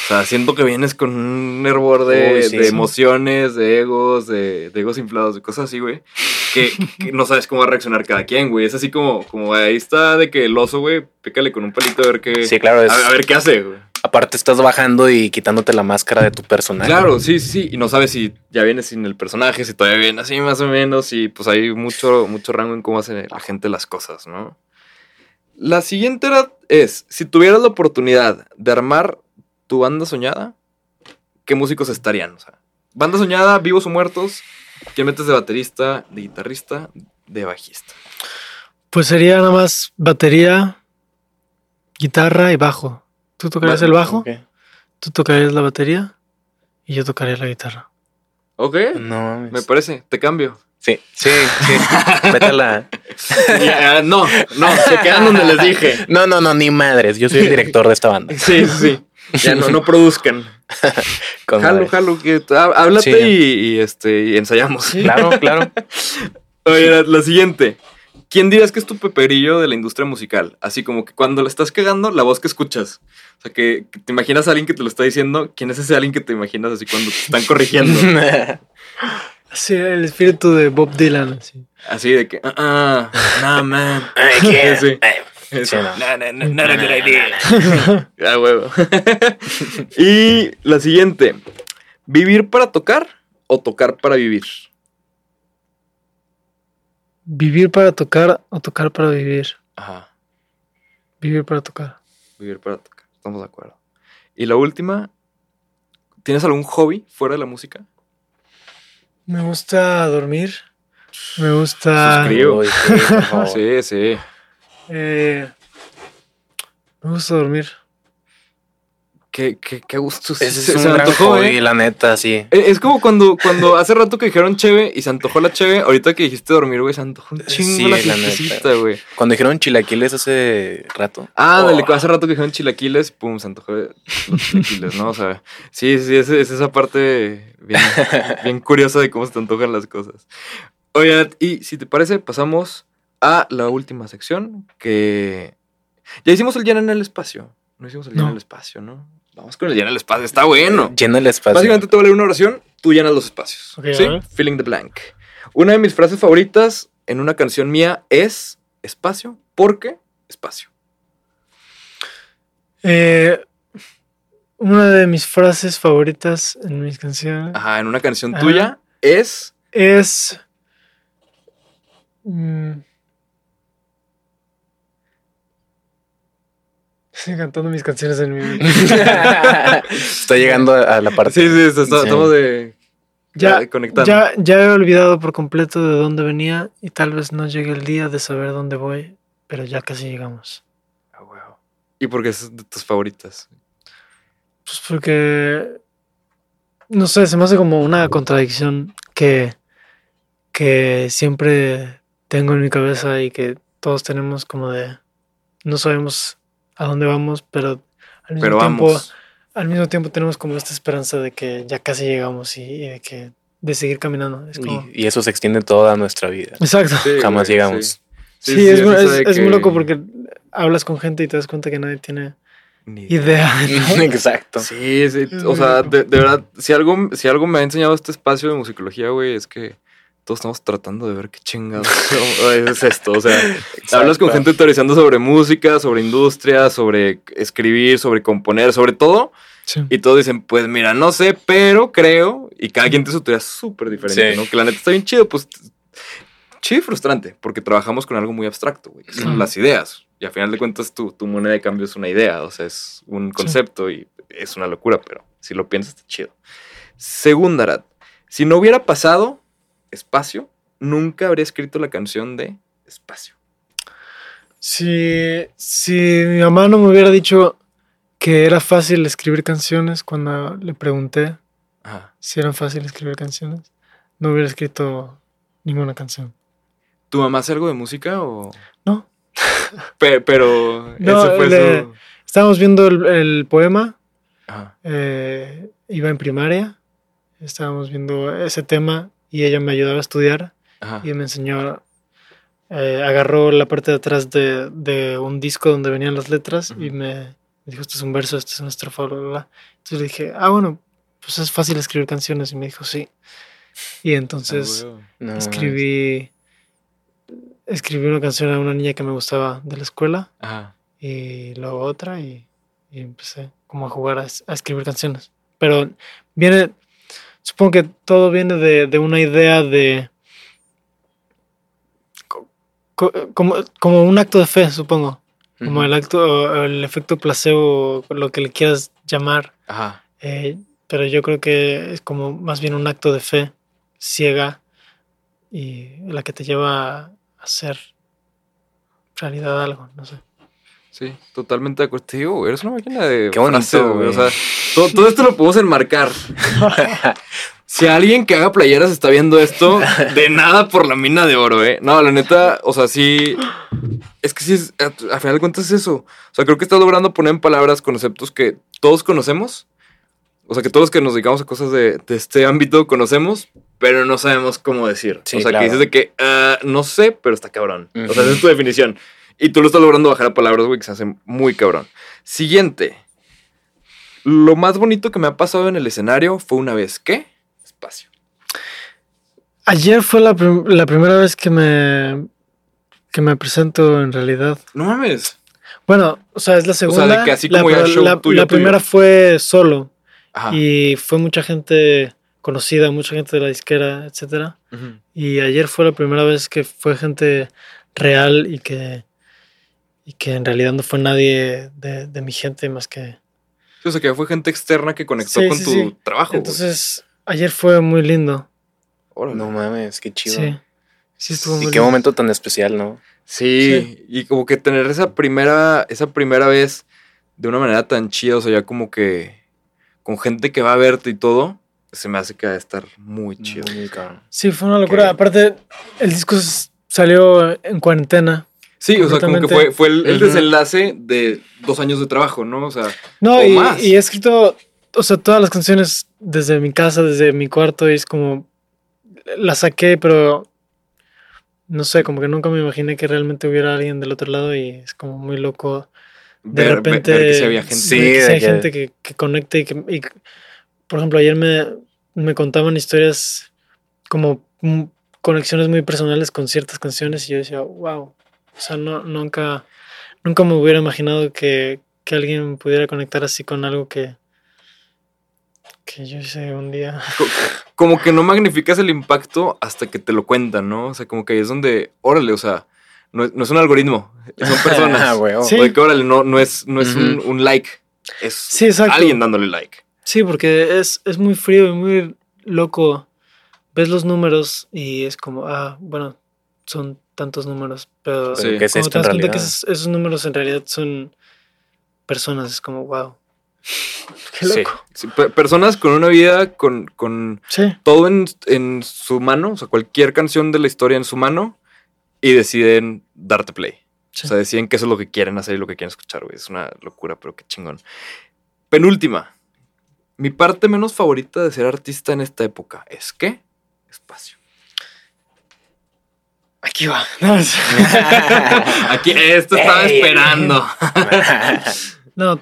O sea, siento que vienes con un hervor de, Uy, sí, de sí. emociones, de egos, de, de egos inflados, de cosas así, güey. Que, que no sabes cómo va a reaccionar cada quien, güey. Es así como, como ahí está de que el oso, güey, pícale con un palito a ver qué. Sí, claro. Es, a, a ver qué hace, güey. Aparte estás bajando y quitándote la máscara de tu personaje. Claro, sí, sí, sí. Y no sabes si ya viene sin el personaje, si todavía viene así más o menos. Y pues hay mucho, mucho rango en cómo hace la gente las cosas, ¿no? La siguiente era, es, si tuvieras la oportunidad de armar tu banda soñada, ¿qué músicos estarían? O sea, banda soñada, vivos o muertos, ¿quién metes de baterista, de guitarrista, de bajista? Pues sería nada más batería, guitarra y bajo. Tú tocarías el bajo, tú tocarías la batería y yo tocaría la guitarra. Ok, No, me parece, te cambio. Sí, sí, sí. Vete a la. Ya, no, no, se quedan donde les dije. No, no, no, ni madres. Yo soy el director de esta banda. Sí, sí. Ya no, no produzcan. [laughs] Con Jalo, madre. jalo, que há- háblate Sí. y, y, este y ensayamos. Claro, claro. [laughs] Oye, la, la siguiente. ¿Quién dirías que es tu peperillo de la industria musical? Así como que cuando la estás cagando, la voz que escuchas. O sea, que, que te imaginas a alguien que te lo está diciendo. ¿Quién es ese alguien que te imaginas así cuando te están corrigiendo? [laughs] Sí, el espíritu de Bob Dylan. así. Así de que, ah, ah, no, man. Ay, ¿qué? Sí. Eso. Sí, no. No, no, good idea. [laughs] Huevo. [laughs] y la siguiente. ¿Vivir para tocar o tocar para vivir? Vivir para tocar o tocar para vivir. Ajá. Vivir para tocar. Vivir para tocar. Estamos de acuerdo. Y la última. ¿Tienes algún hobby fuera de la música? Me gusta dormir. Me gusta. Suscribo. [laughs] Sí, sí. Eh, me gusta dormir. Qué, qué, qué gusto. Ese Se- es un se gran antojó, hobby, ¿eh? la neta, sí. Eh, Es como cuando, cuando hace rato que dijeron cheve y se antojó la cheve. Ahorita que dijiste dormir, güey, se antojó un chingo Sí, la la neta. güey. Cuando dijeron chilaquiles hace rato. Ah, dale, Oh. hace rato que dijeron chilaquiles, pum, se antojó los chilaquiles, ¿no? O sea, sí, sí, es, es esa parte bien, bien curiosa de cómo se te antojan las cosas. Oye, y si te parece, pasamos a la última sección que... Ya hicimos el llena en el espacio. No hicimos el llena No. en el espacio, ¿no? Vamos con el llena en el espacio, está bueno. Llena el espacio. Básicamente te voy a leer una oración, tú llenas los espacios. ¿Sí? Filling the blank. Una de mis frases favoritas en una canción mía es espacio, porque espacio. Eh, una de mis frases favoritas en mis canciones Ajá, en una canción Ajá. tuya es. es. mm, Estoy cantando mis canciones en mi. [laughs] Está llegando a la parte. Sí, sí, está- está- Sí. estamos de. Ya, conectando. ya, ya he olvidado por completo de dónde venía y tal vez no llegue el día de saber dónde voy, pero ya casi llegamos. Ah, huevo. ¿Y por qué es de tus favoritas? Pues porque. No sé, se me hace como una contradicción que. que siempre tengo en mi cabeza y que todos tenemos como de. No sabemos a dónde vamos, pero al mismo Pero tiempo, vamos. al mismo tiempo tenemos como esta esperanza de que ya casi llegamos y, y de que de seguir caminando. Es como, Y, y eso se extiende toda nuestra vida. exacto. Sí, Jamás güey, llegamos. sí. Sí, Sí, es, sí, muy, es- loco porque hablas con gente y te das cuenta que nadie tiene Ni- idea. ¿no? [laughs] Exacto. Sí, O muy sea, de, de verdad, si algo, si algo me ha enseñado este espacio de musicología, güey, es que todos estamos tratando de ver qué chingados [laughs] es esto. O sea, hablas con gente teorizando sobre música, sobre industria, sobre escribir, sobre componer, sobre todo. Sí. Y todos dicen, pues mira, no sé, pero creo. Y cada quien tiene su teoría súper diferente, Sí. ¿no? Que la neta está bien chido, pues chido y frustrante, porque trabajamos con algo muy abstracto, güey, que son las ideas. Y al final de cuentas, tu, tu moneda de cambio es una idea, o sea, es un concepto y es una locura, pero si lo piensas, está chido. Segunda, Arad, si no hubiera pasado espacio, nunca habría escrito la canción de espacio. Si, si mi mamá no me hubiera dicho que era fácil escribir canciones cuando le pregunté Ajá. si eran fácil escribir canciones, no hubiera escrito ninguna canción. ¿Tu mamá hace algo de música o...? No. [laughs] Pe- pero No, eso fue le- su... Estábamos viendo el, el poema, Ajá. eh, iba en primaria, estábamos viendo ese tema y ella me ayudaba a estudiar Ajá. y me enseñó, eh, agarró la parte de atrás de, de un disco donde venían las letras y Ujú. me, me dijo, esto es un verso, esto es una estrofa, bla, bla, bla. Entonces le dije, ah, bueno, pues es fácil escribir canciones y me dijo, sí. Y entonces... Ah. No, escribí escribí una canción a una niña que me gustaba de la escuela Ajá. y luego otra y, y empecé como a jugar a, a escribir canciones pero viene supongo que todo viene de, de una idea de co- co- como, como un acto de fe supongo como el acto el efecto placebo lo que le quieras llamar Ajá. eh, pero yo creo que es como más bien un acto de fe ciega y la que te lleva a hacer realidad algo, no sé. Sí, totalmente de acuerdo. Te digo, güey, eres una máquina de Qué bonito, güey. O sea, todo, todo esto lo podemos enmarcar. [laughs] si alguien que haga playeras está viendo esto, de nada por la mina de oro, ¿eh? No, la neta, o sea, sí. Es que sí, es, a, a final de cuentas es eso. O sea, creo que estás logrando poner en palabras conceptos que todos conocemos. O sea, que todos los que nos dedicamos a cosas de, de este ámbito conocemos, pero no sabemos cómo decir. Sí, o sea, claro. que dices de que ah, no sé, pero está cabrón. O sea, esa es tu definición. Y tú lo estás logrando bajar a palabras, güey, que se hace muy cabrón. Siguiente. Lo más bonito que me ha pasado en el escenario fue una vez que. Espacio. Ayer fue la, prim- la primera vez que me que me presento en realidad. No mames. Bueno, o sea, es la segunda. que así la, como ya pero show la- tuyo, la tuyo. primera fue solo Ajá. y fue mucha gente conocida, mucha gente de la disquera, etcétera. Y ayer fue la primera vez que fue gente real y que, y que en realidad no fue nadie de, de mi gente más que... Sí, o sea, que fue gente externa que conectó Sí, con sí, tu sí. trabajo. Entonces, ayer fue muy lindo. Órale. No mames, qué chido. Sí, sí estuvo muy Y qué lindo. momento tan especial, ¿no? Sí, y como que tener esa primera, esa primera vez de una manera tan chida, o sea, ya como que con gente que va a verte y todo, se me hace que va a estar muy chido. Muy. Sí, fue una locura. Que- Aparte, el disco salió en cuarentena. Sí, o sea, como que fue, fue el, desenlace de dos años de trabajo, ¿no? O sea, No, O y, más. y he escrito, o sea, todas las canciones desde mi casa, desde mi cuarto, y es como, las saqué, pero no sé, como que nunca me imaginé que realmente hubiera alguien del otro lado y es como muy loco de ver, repente ver que sí había gente. Sí, que sí hay que- gente que, que conecte y que, y, por ejemplo, ayer me, me contaban historias como conexiones muy personales con ciertas canciones y yo decía, wow, o sea, no, nunca, nunca me hubiera imaginado que, que alguien pudiera conectar así con algo que, que yo hice un día. como que no magnificas el impacto hasta que te lo cuentan, ¿no? O sea, como que ahí es donde, órale, o sea, no, es- no es un algoritmo, son [laughs] personas. Ah, huevo. Sí. O de que, órale, no, no es, no es un, like, es Sí, alguien dándole like. Sí, porque es, es muy frío y muy loco. Ves los números y es como, ah, bueno, son tantos números, pero Sí. ¿Qué es cuando esto te das cuenta realidad? que esos, esos números en realidad son personas, es como, wow. [laughs] Qué loco. Sí, personas con una vida, con, con Sí, todo en, en su mano, o sea, cualquier canción de la historia en su mano, y deciden darte play. Sí. O sea, deciden que eso es lo que quieren hacer y lo que quieren escuchar, güey. Es una locura, pero qué chingón. Penúltima. Mi parte menos favorita de ser artista en esta época es ¿qué? Espacio. Aquí va. [laughs] Aquí, esto estaba esperando. no,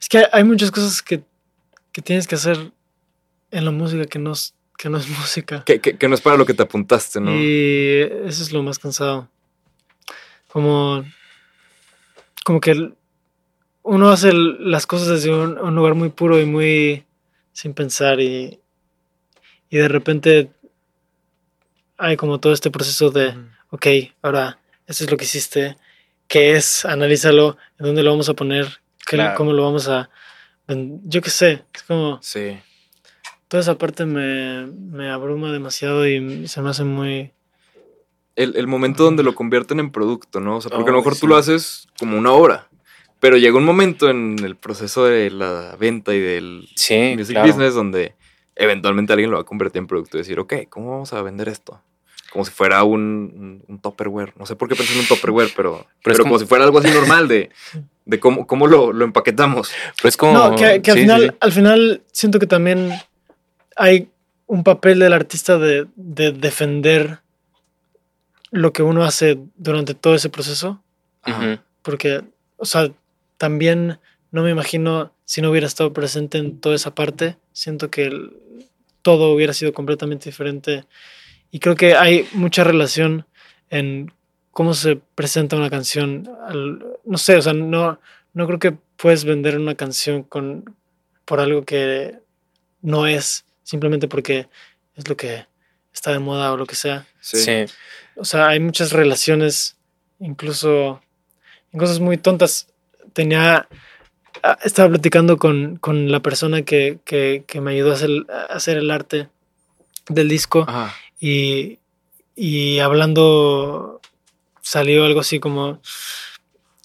es que hay- muchas cosas que, que tienes que hacer en la música que no es, que no es música. que, que- que no es para lo que te apuntaste, ¿no? Y eso es lo más cansado. Como, como que uno hace las cosas desde un, un lugar muy puro y muy sin pensar y, y de repente hay como todo este proceso de, ok, ahora, esto es lo que hiciste, ¿qué es? Analízalo, ¿en dónde lo vamos a poner? ¿Qué- Claro. ¿Cómo lo vamos a...? Yo qué sé, es como, Sí. toda esa parte me, me abruma demasiado y se me hace muy... El, el momento donde lo convierten en producto, ¿no? O sea, porque a lo mejor sí. tú lo haces como una obra. Pero llega un momento en el proceso de la venta y del Sí, music claro. business donde eventualmente alguien lo va a convertir en producto y decir, ok, ¿cómo vamos a vender esto? Como si fuera un, un, un Tupperware. No sé por qué pensé en un Tupperware, [laughs] pero, pero, es como, como- si fuera algo así normal de, de cómo, cómo lo, lo empaquetamos. Pero es como. No, que, que al, sí, final, sí, al final siento que también hay un papel del artista de, de defender lo que uno hace durante todo ese proceso, Ajá. Porque, o sea, también no me imagino si no hubiera estado presente en toda esa parte, siento que el- todo hubiera sido completamente diferente y creo que hay mucha relación en cómo se presenta una canción, al- no sé, o sea, no, no creo que puedes vender una canción con, por algo que no es, simplemente porque es lo que está de moda o lo que sea. Sí. Sí. O sea, hay muchas relaciones, incluso en cosas muy tontas. Tenía, ah, estaba platicando con, con la persona que, que, que me ayudó a hacer, a hacer el arte del disco Ajá. Y, y hablando salió algo así como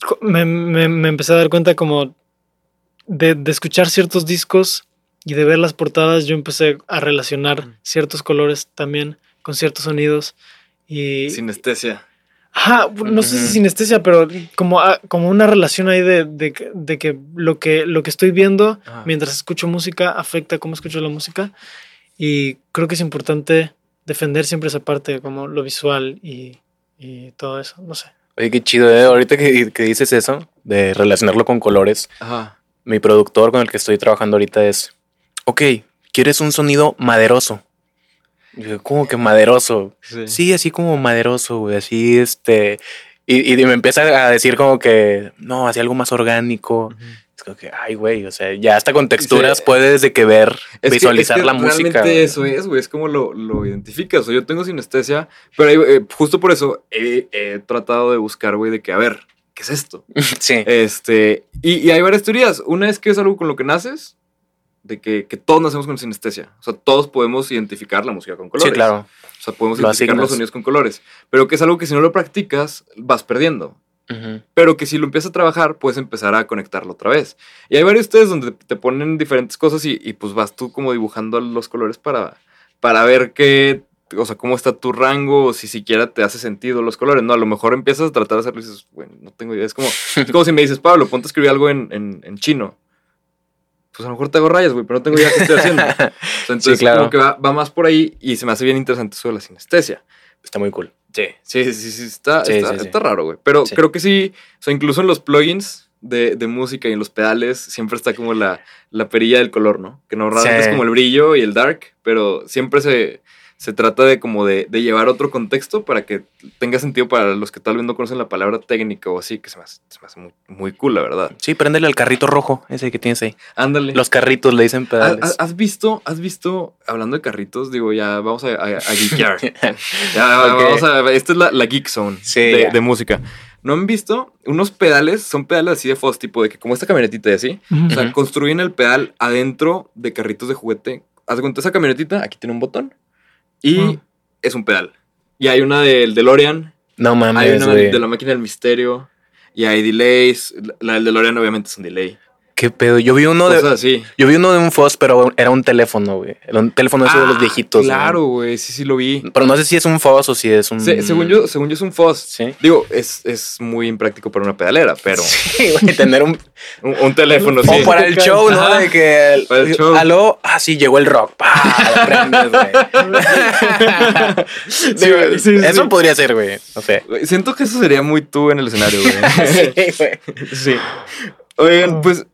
co- me, me- me empecé a dar cuenta como de, de escuchar ciertos discos y de ver las portadas yo empecé a relacionar ciertos colores también con ciertos sonidos y Sinestesia. Ajá, no sé si sinestesia, pero como, ah, como una relación ahí de, de que- de que lo que lo que estoy viendo mientras escucho música afecta cómo escucho la música. Y creo que es importante defender siempre esa parte, como lo visual y, y todo eso. No sé. Oye, qué chido, ¿eh? Ahorita que, que dices eso, de relacionarlo con colores, Ajá. mi productor con el que estoy trabajando ahorita es, ok, ¿quieres un sonido maderoso? Y yo, ¿cómo que maderoso? Sí. Sí, así como maderoso, güey, así este... Y, y me empieza a decir como que, no, así algo más orgánico. Es como que, ay, güey, o sea, ya hasta con texturas Sí. puedes de que ver, Es que- visualizar es que la música. Realmente eso es, güey. Es como lo, lo identificas. O sea, yo tengo sinestesia, pero eh, justo por eso he, he tratado de buscar, güey, de que, a ver, ¿qué es esto? [laughs] sí. Este, y, y hay varias teorías. Una es que es algo con lo que naces, de que, que todos nacemos con sinestesia. O sea, todos podemos identificar la música con colores. Sí, claro. O sea, podemos Lo identificar los sonidos con colores. Pero que es algo que si no lo practicas, vas perdiendo. Pero que si lo empiezas a trabajar, puedes empezar a conectarlo otra vez. Y hay varios ustedes donde te ponen diferentes cosas y, y, pues vas tú como dibujando los colores para, para ver qué, o sea, cómo está tu rango o si siquiera te hace sentido los colores. No, a lo mejor empiezas a tratar de hacerlo y dices, bueno, no tengo idea. Es como, es como si me dices, Pablo, ponte a escribir algo en, en, en chino. Pues a lo mejor te hago rayas, güey, pero no tengo idea qué estoy haciendo. [laughs] Entonces, claro. como que va, va más por ahí y se me hace bien interesante eso de la sinestesia. Está muy cool. Sí, sí, sí, sí, está, Sí, está, sí, sí. está raro, güey. Pero creo que sí, o sea, incluso en los plugins de, de música y en los pedales siempre está como la, la perilla del color, ¿no? Que normalmente es como el brillo y el dark, pero siempre se, se trata de como de, de llevar otro contexto para que tenga sentido para los que tal vez no conocen la palabra técnica o así, que se me hace, se me hace muy, muy cool, la verdad. Sí, préndele al carrito rojo, ese que tienes ahí. Ándale. Los carritos le dicen ¿Has, pedales. has- has visto, has visto, hablando de carritos, digo, ya vamos a, a, a geekear. [laughs] Ya, vamos a esta es la, la geek zone Sí, de, música. ¿No han visto unos pedales? Son pedales así de Foss, tipo de que como esta camionetita y así. O sea, construyen el pedal adentro de carritos de juguete. Haz de cuenta esa camionetita, aquí tiene un botón y es un pedal. Y hay una del DeLorean, No hay mames, una güey. de la máquina del misterio y hay delays. La del DeLorean obviamente es un delay. Qué ¿Qué pedo? Yo vi uno de. Así. Yo vi uno de un Foss, pero era un teléfono, güey. Era un teléfono ese de los Ah, viejitos. Claro, güey, sí, sí lo vi. Pero no sé si es un Foss o si es un. Se- según, yo, según yo es un Foss. Sí. Digo, es, es muy impráctico para una pedalera, pero [laughs] Sí, güey, tener un. un, un teléfono, sí. O para el show, ¿no? Ajá. De que. Para el show. Aló, ah, sí, llegó el rock. ¡Pah! Prendes, güey. [laughs] Sí, Digo, güey, sí, sí. Eso podría ser, güey. No sé. Güey, Siento que eso sería muy tú en el escenario, güey. [laughs] Sí, güey. Sí. Oigan, pues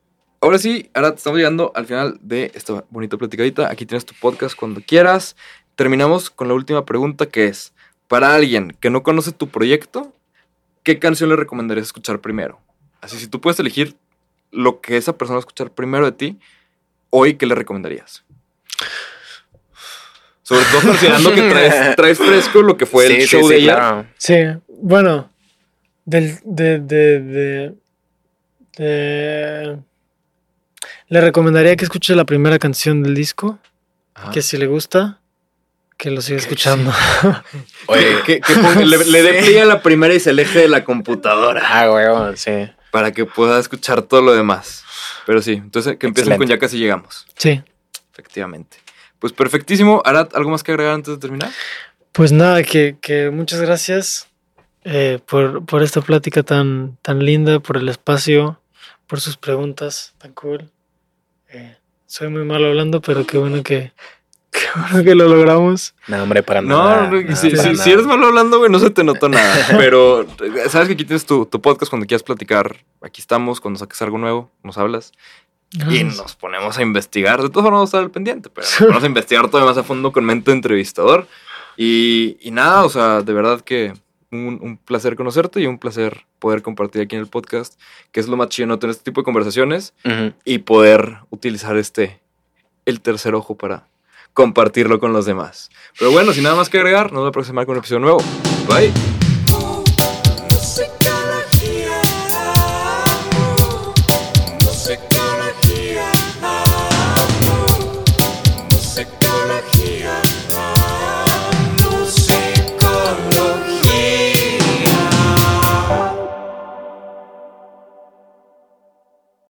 ahora sí, ahora estamos llegando al final de esta bonita platicadita. Aquí tienes tu podcast cuando quieras. Terminamos con la última pregunta que es, para alguien que no conoce tu proyecto, ¿qué canción le recomendarías escuchar primero? Así, si tú puedes elegir lo que esa persona va a escuchar primero de ti, hoy, ¿qué le recomendarías? Sobre todo considerando que traes, [laughs] traes fresco lo que fue el Sí, show sí, de ayer. claro. Sí, bueno, del, de, de, de, de- le recomendaría que escuche la primera canción del disco, Ajá. que si le gusta, que lo siga escuchando. Oye, Que, que ponga- le, le dé [laughs] play a la primera y se aleje de la computadora ah, güey, sí. para que pueda escuchar todo lo demás. Pero sí, entonces que empiecen con ya casi llegamos. Sí, Efectivamente. Pues perfectísimo. Arad, ¿algo más que agregar antes de terminar? pues nada, que, que muchas gracias eh, por, por esta plática tan, tan linda, por el espacio, por sus preguntas tan cool. Soy muy malo hablando, pero qué bueno que, [laughs] qué bueno que lo logramos. No, hombre, para No, nada. no, si, para si- nada. si eres malo hablando, güey, no se te notó nada. [laughs] Pero sabes que aquí tienes tu, tu podcast cuando quieras platicar. Aquí estamos, cuando saques algo nuevo, nos hablas. Y nos ponemos a investigar. De todas formas, vamos a estar al pendiente, pero nos ponemos a investigar todavía más a fondo con mente de entrevistador. Y, y nada, o sea, de verdad que un, un placer conocerte y un placer poder compartir aquí en el podcast, que es lo más chido, ¿no? Tener este tipo de conversaciones y poder utilizar este, el tercer ojo para compartirlo con los demás. Pero bueno, sin nada más que agregar, nos vemos la próxima con un episodio nuevo. Bye.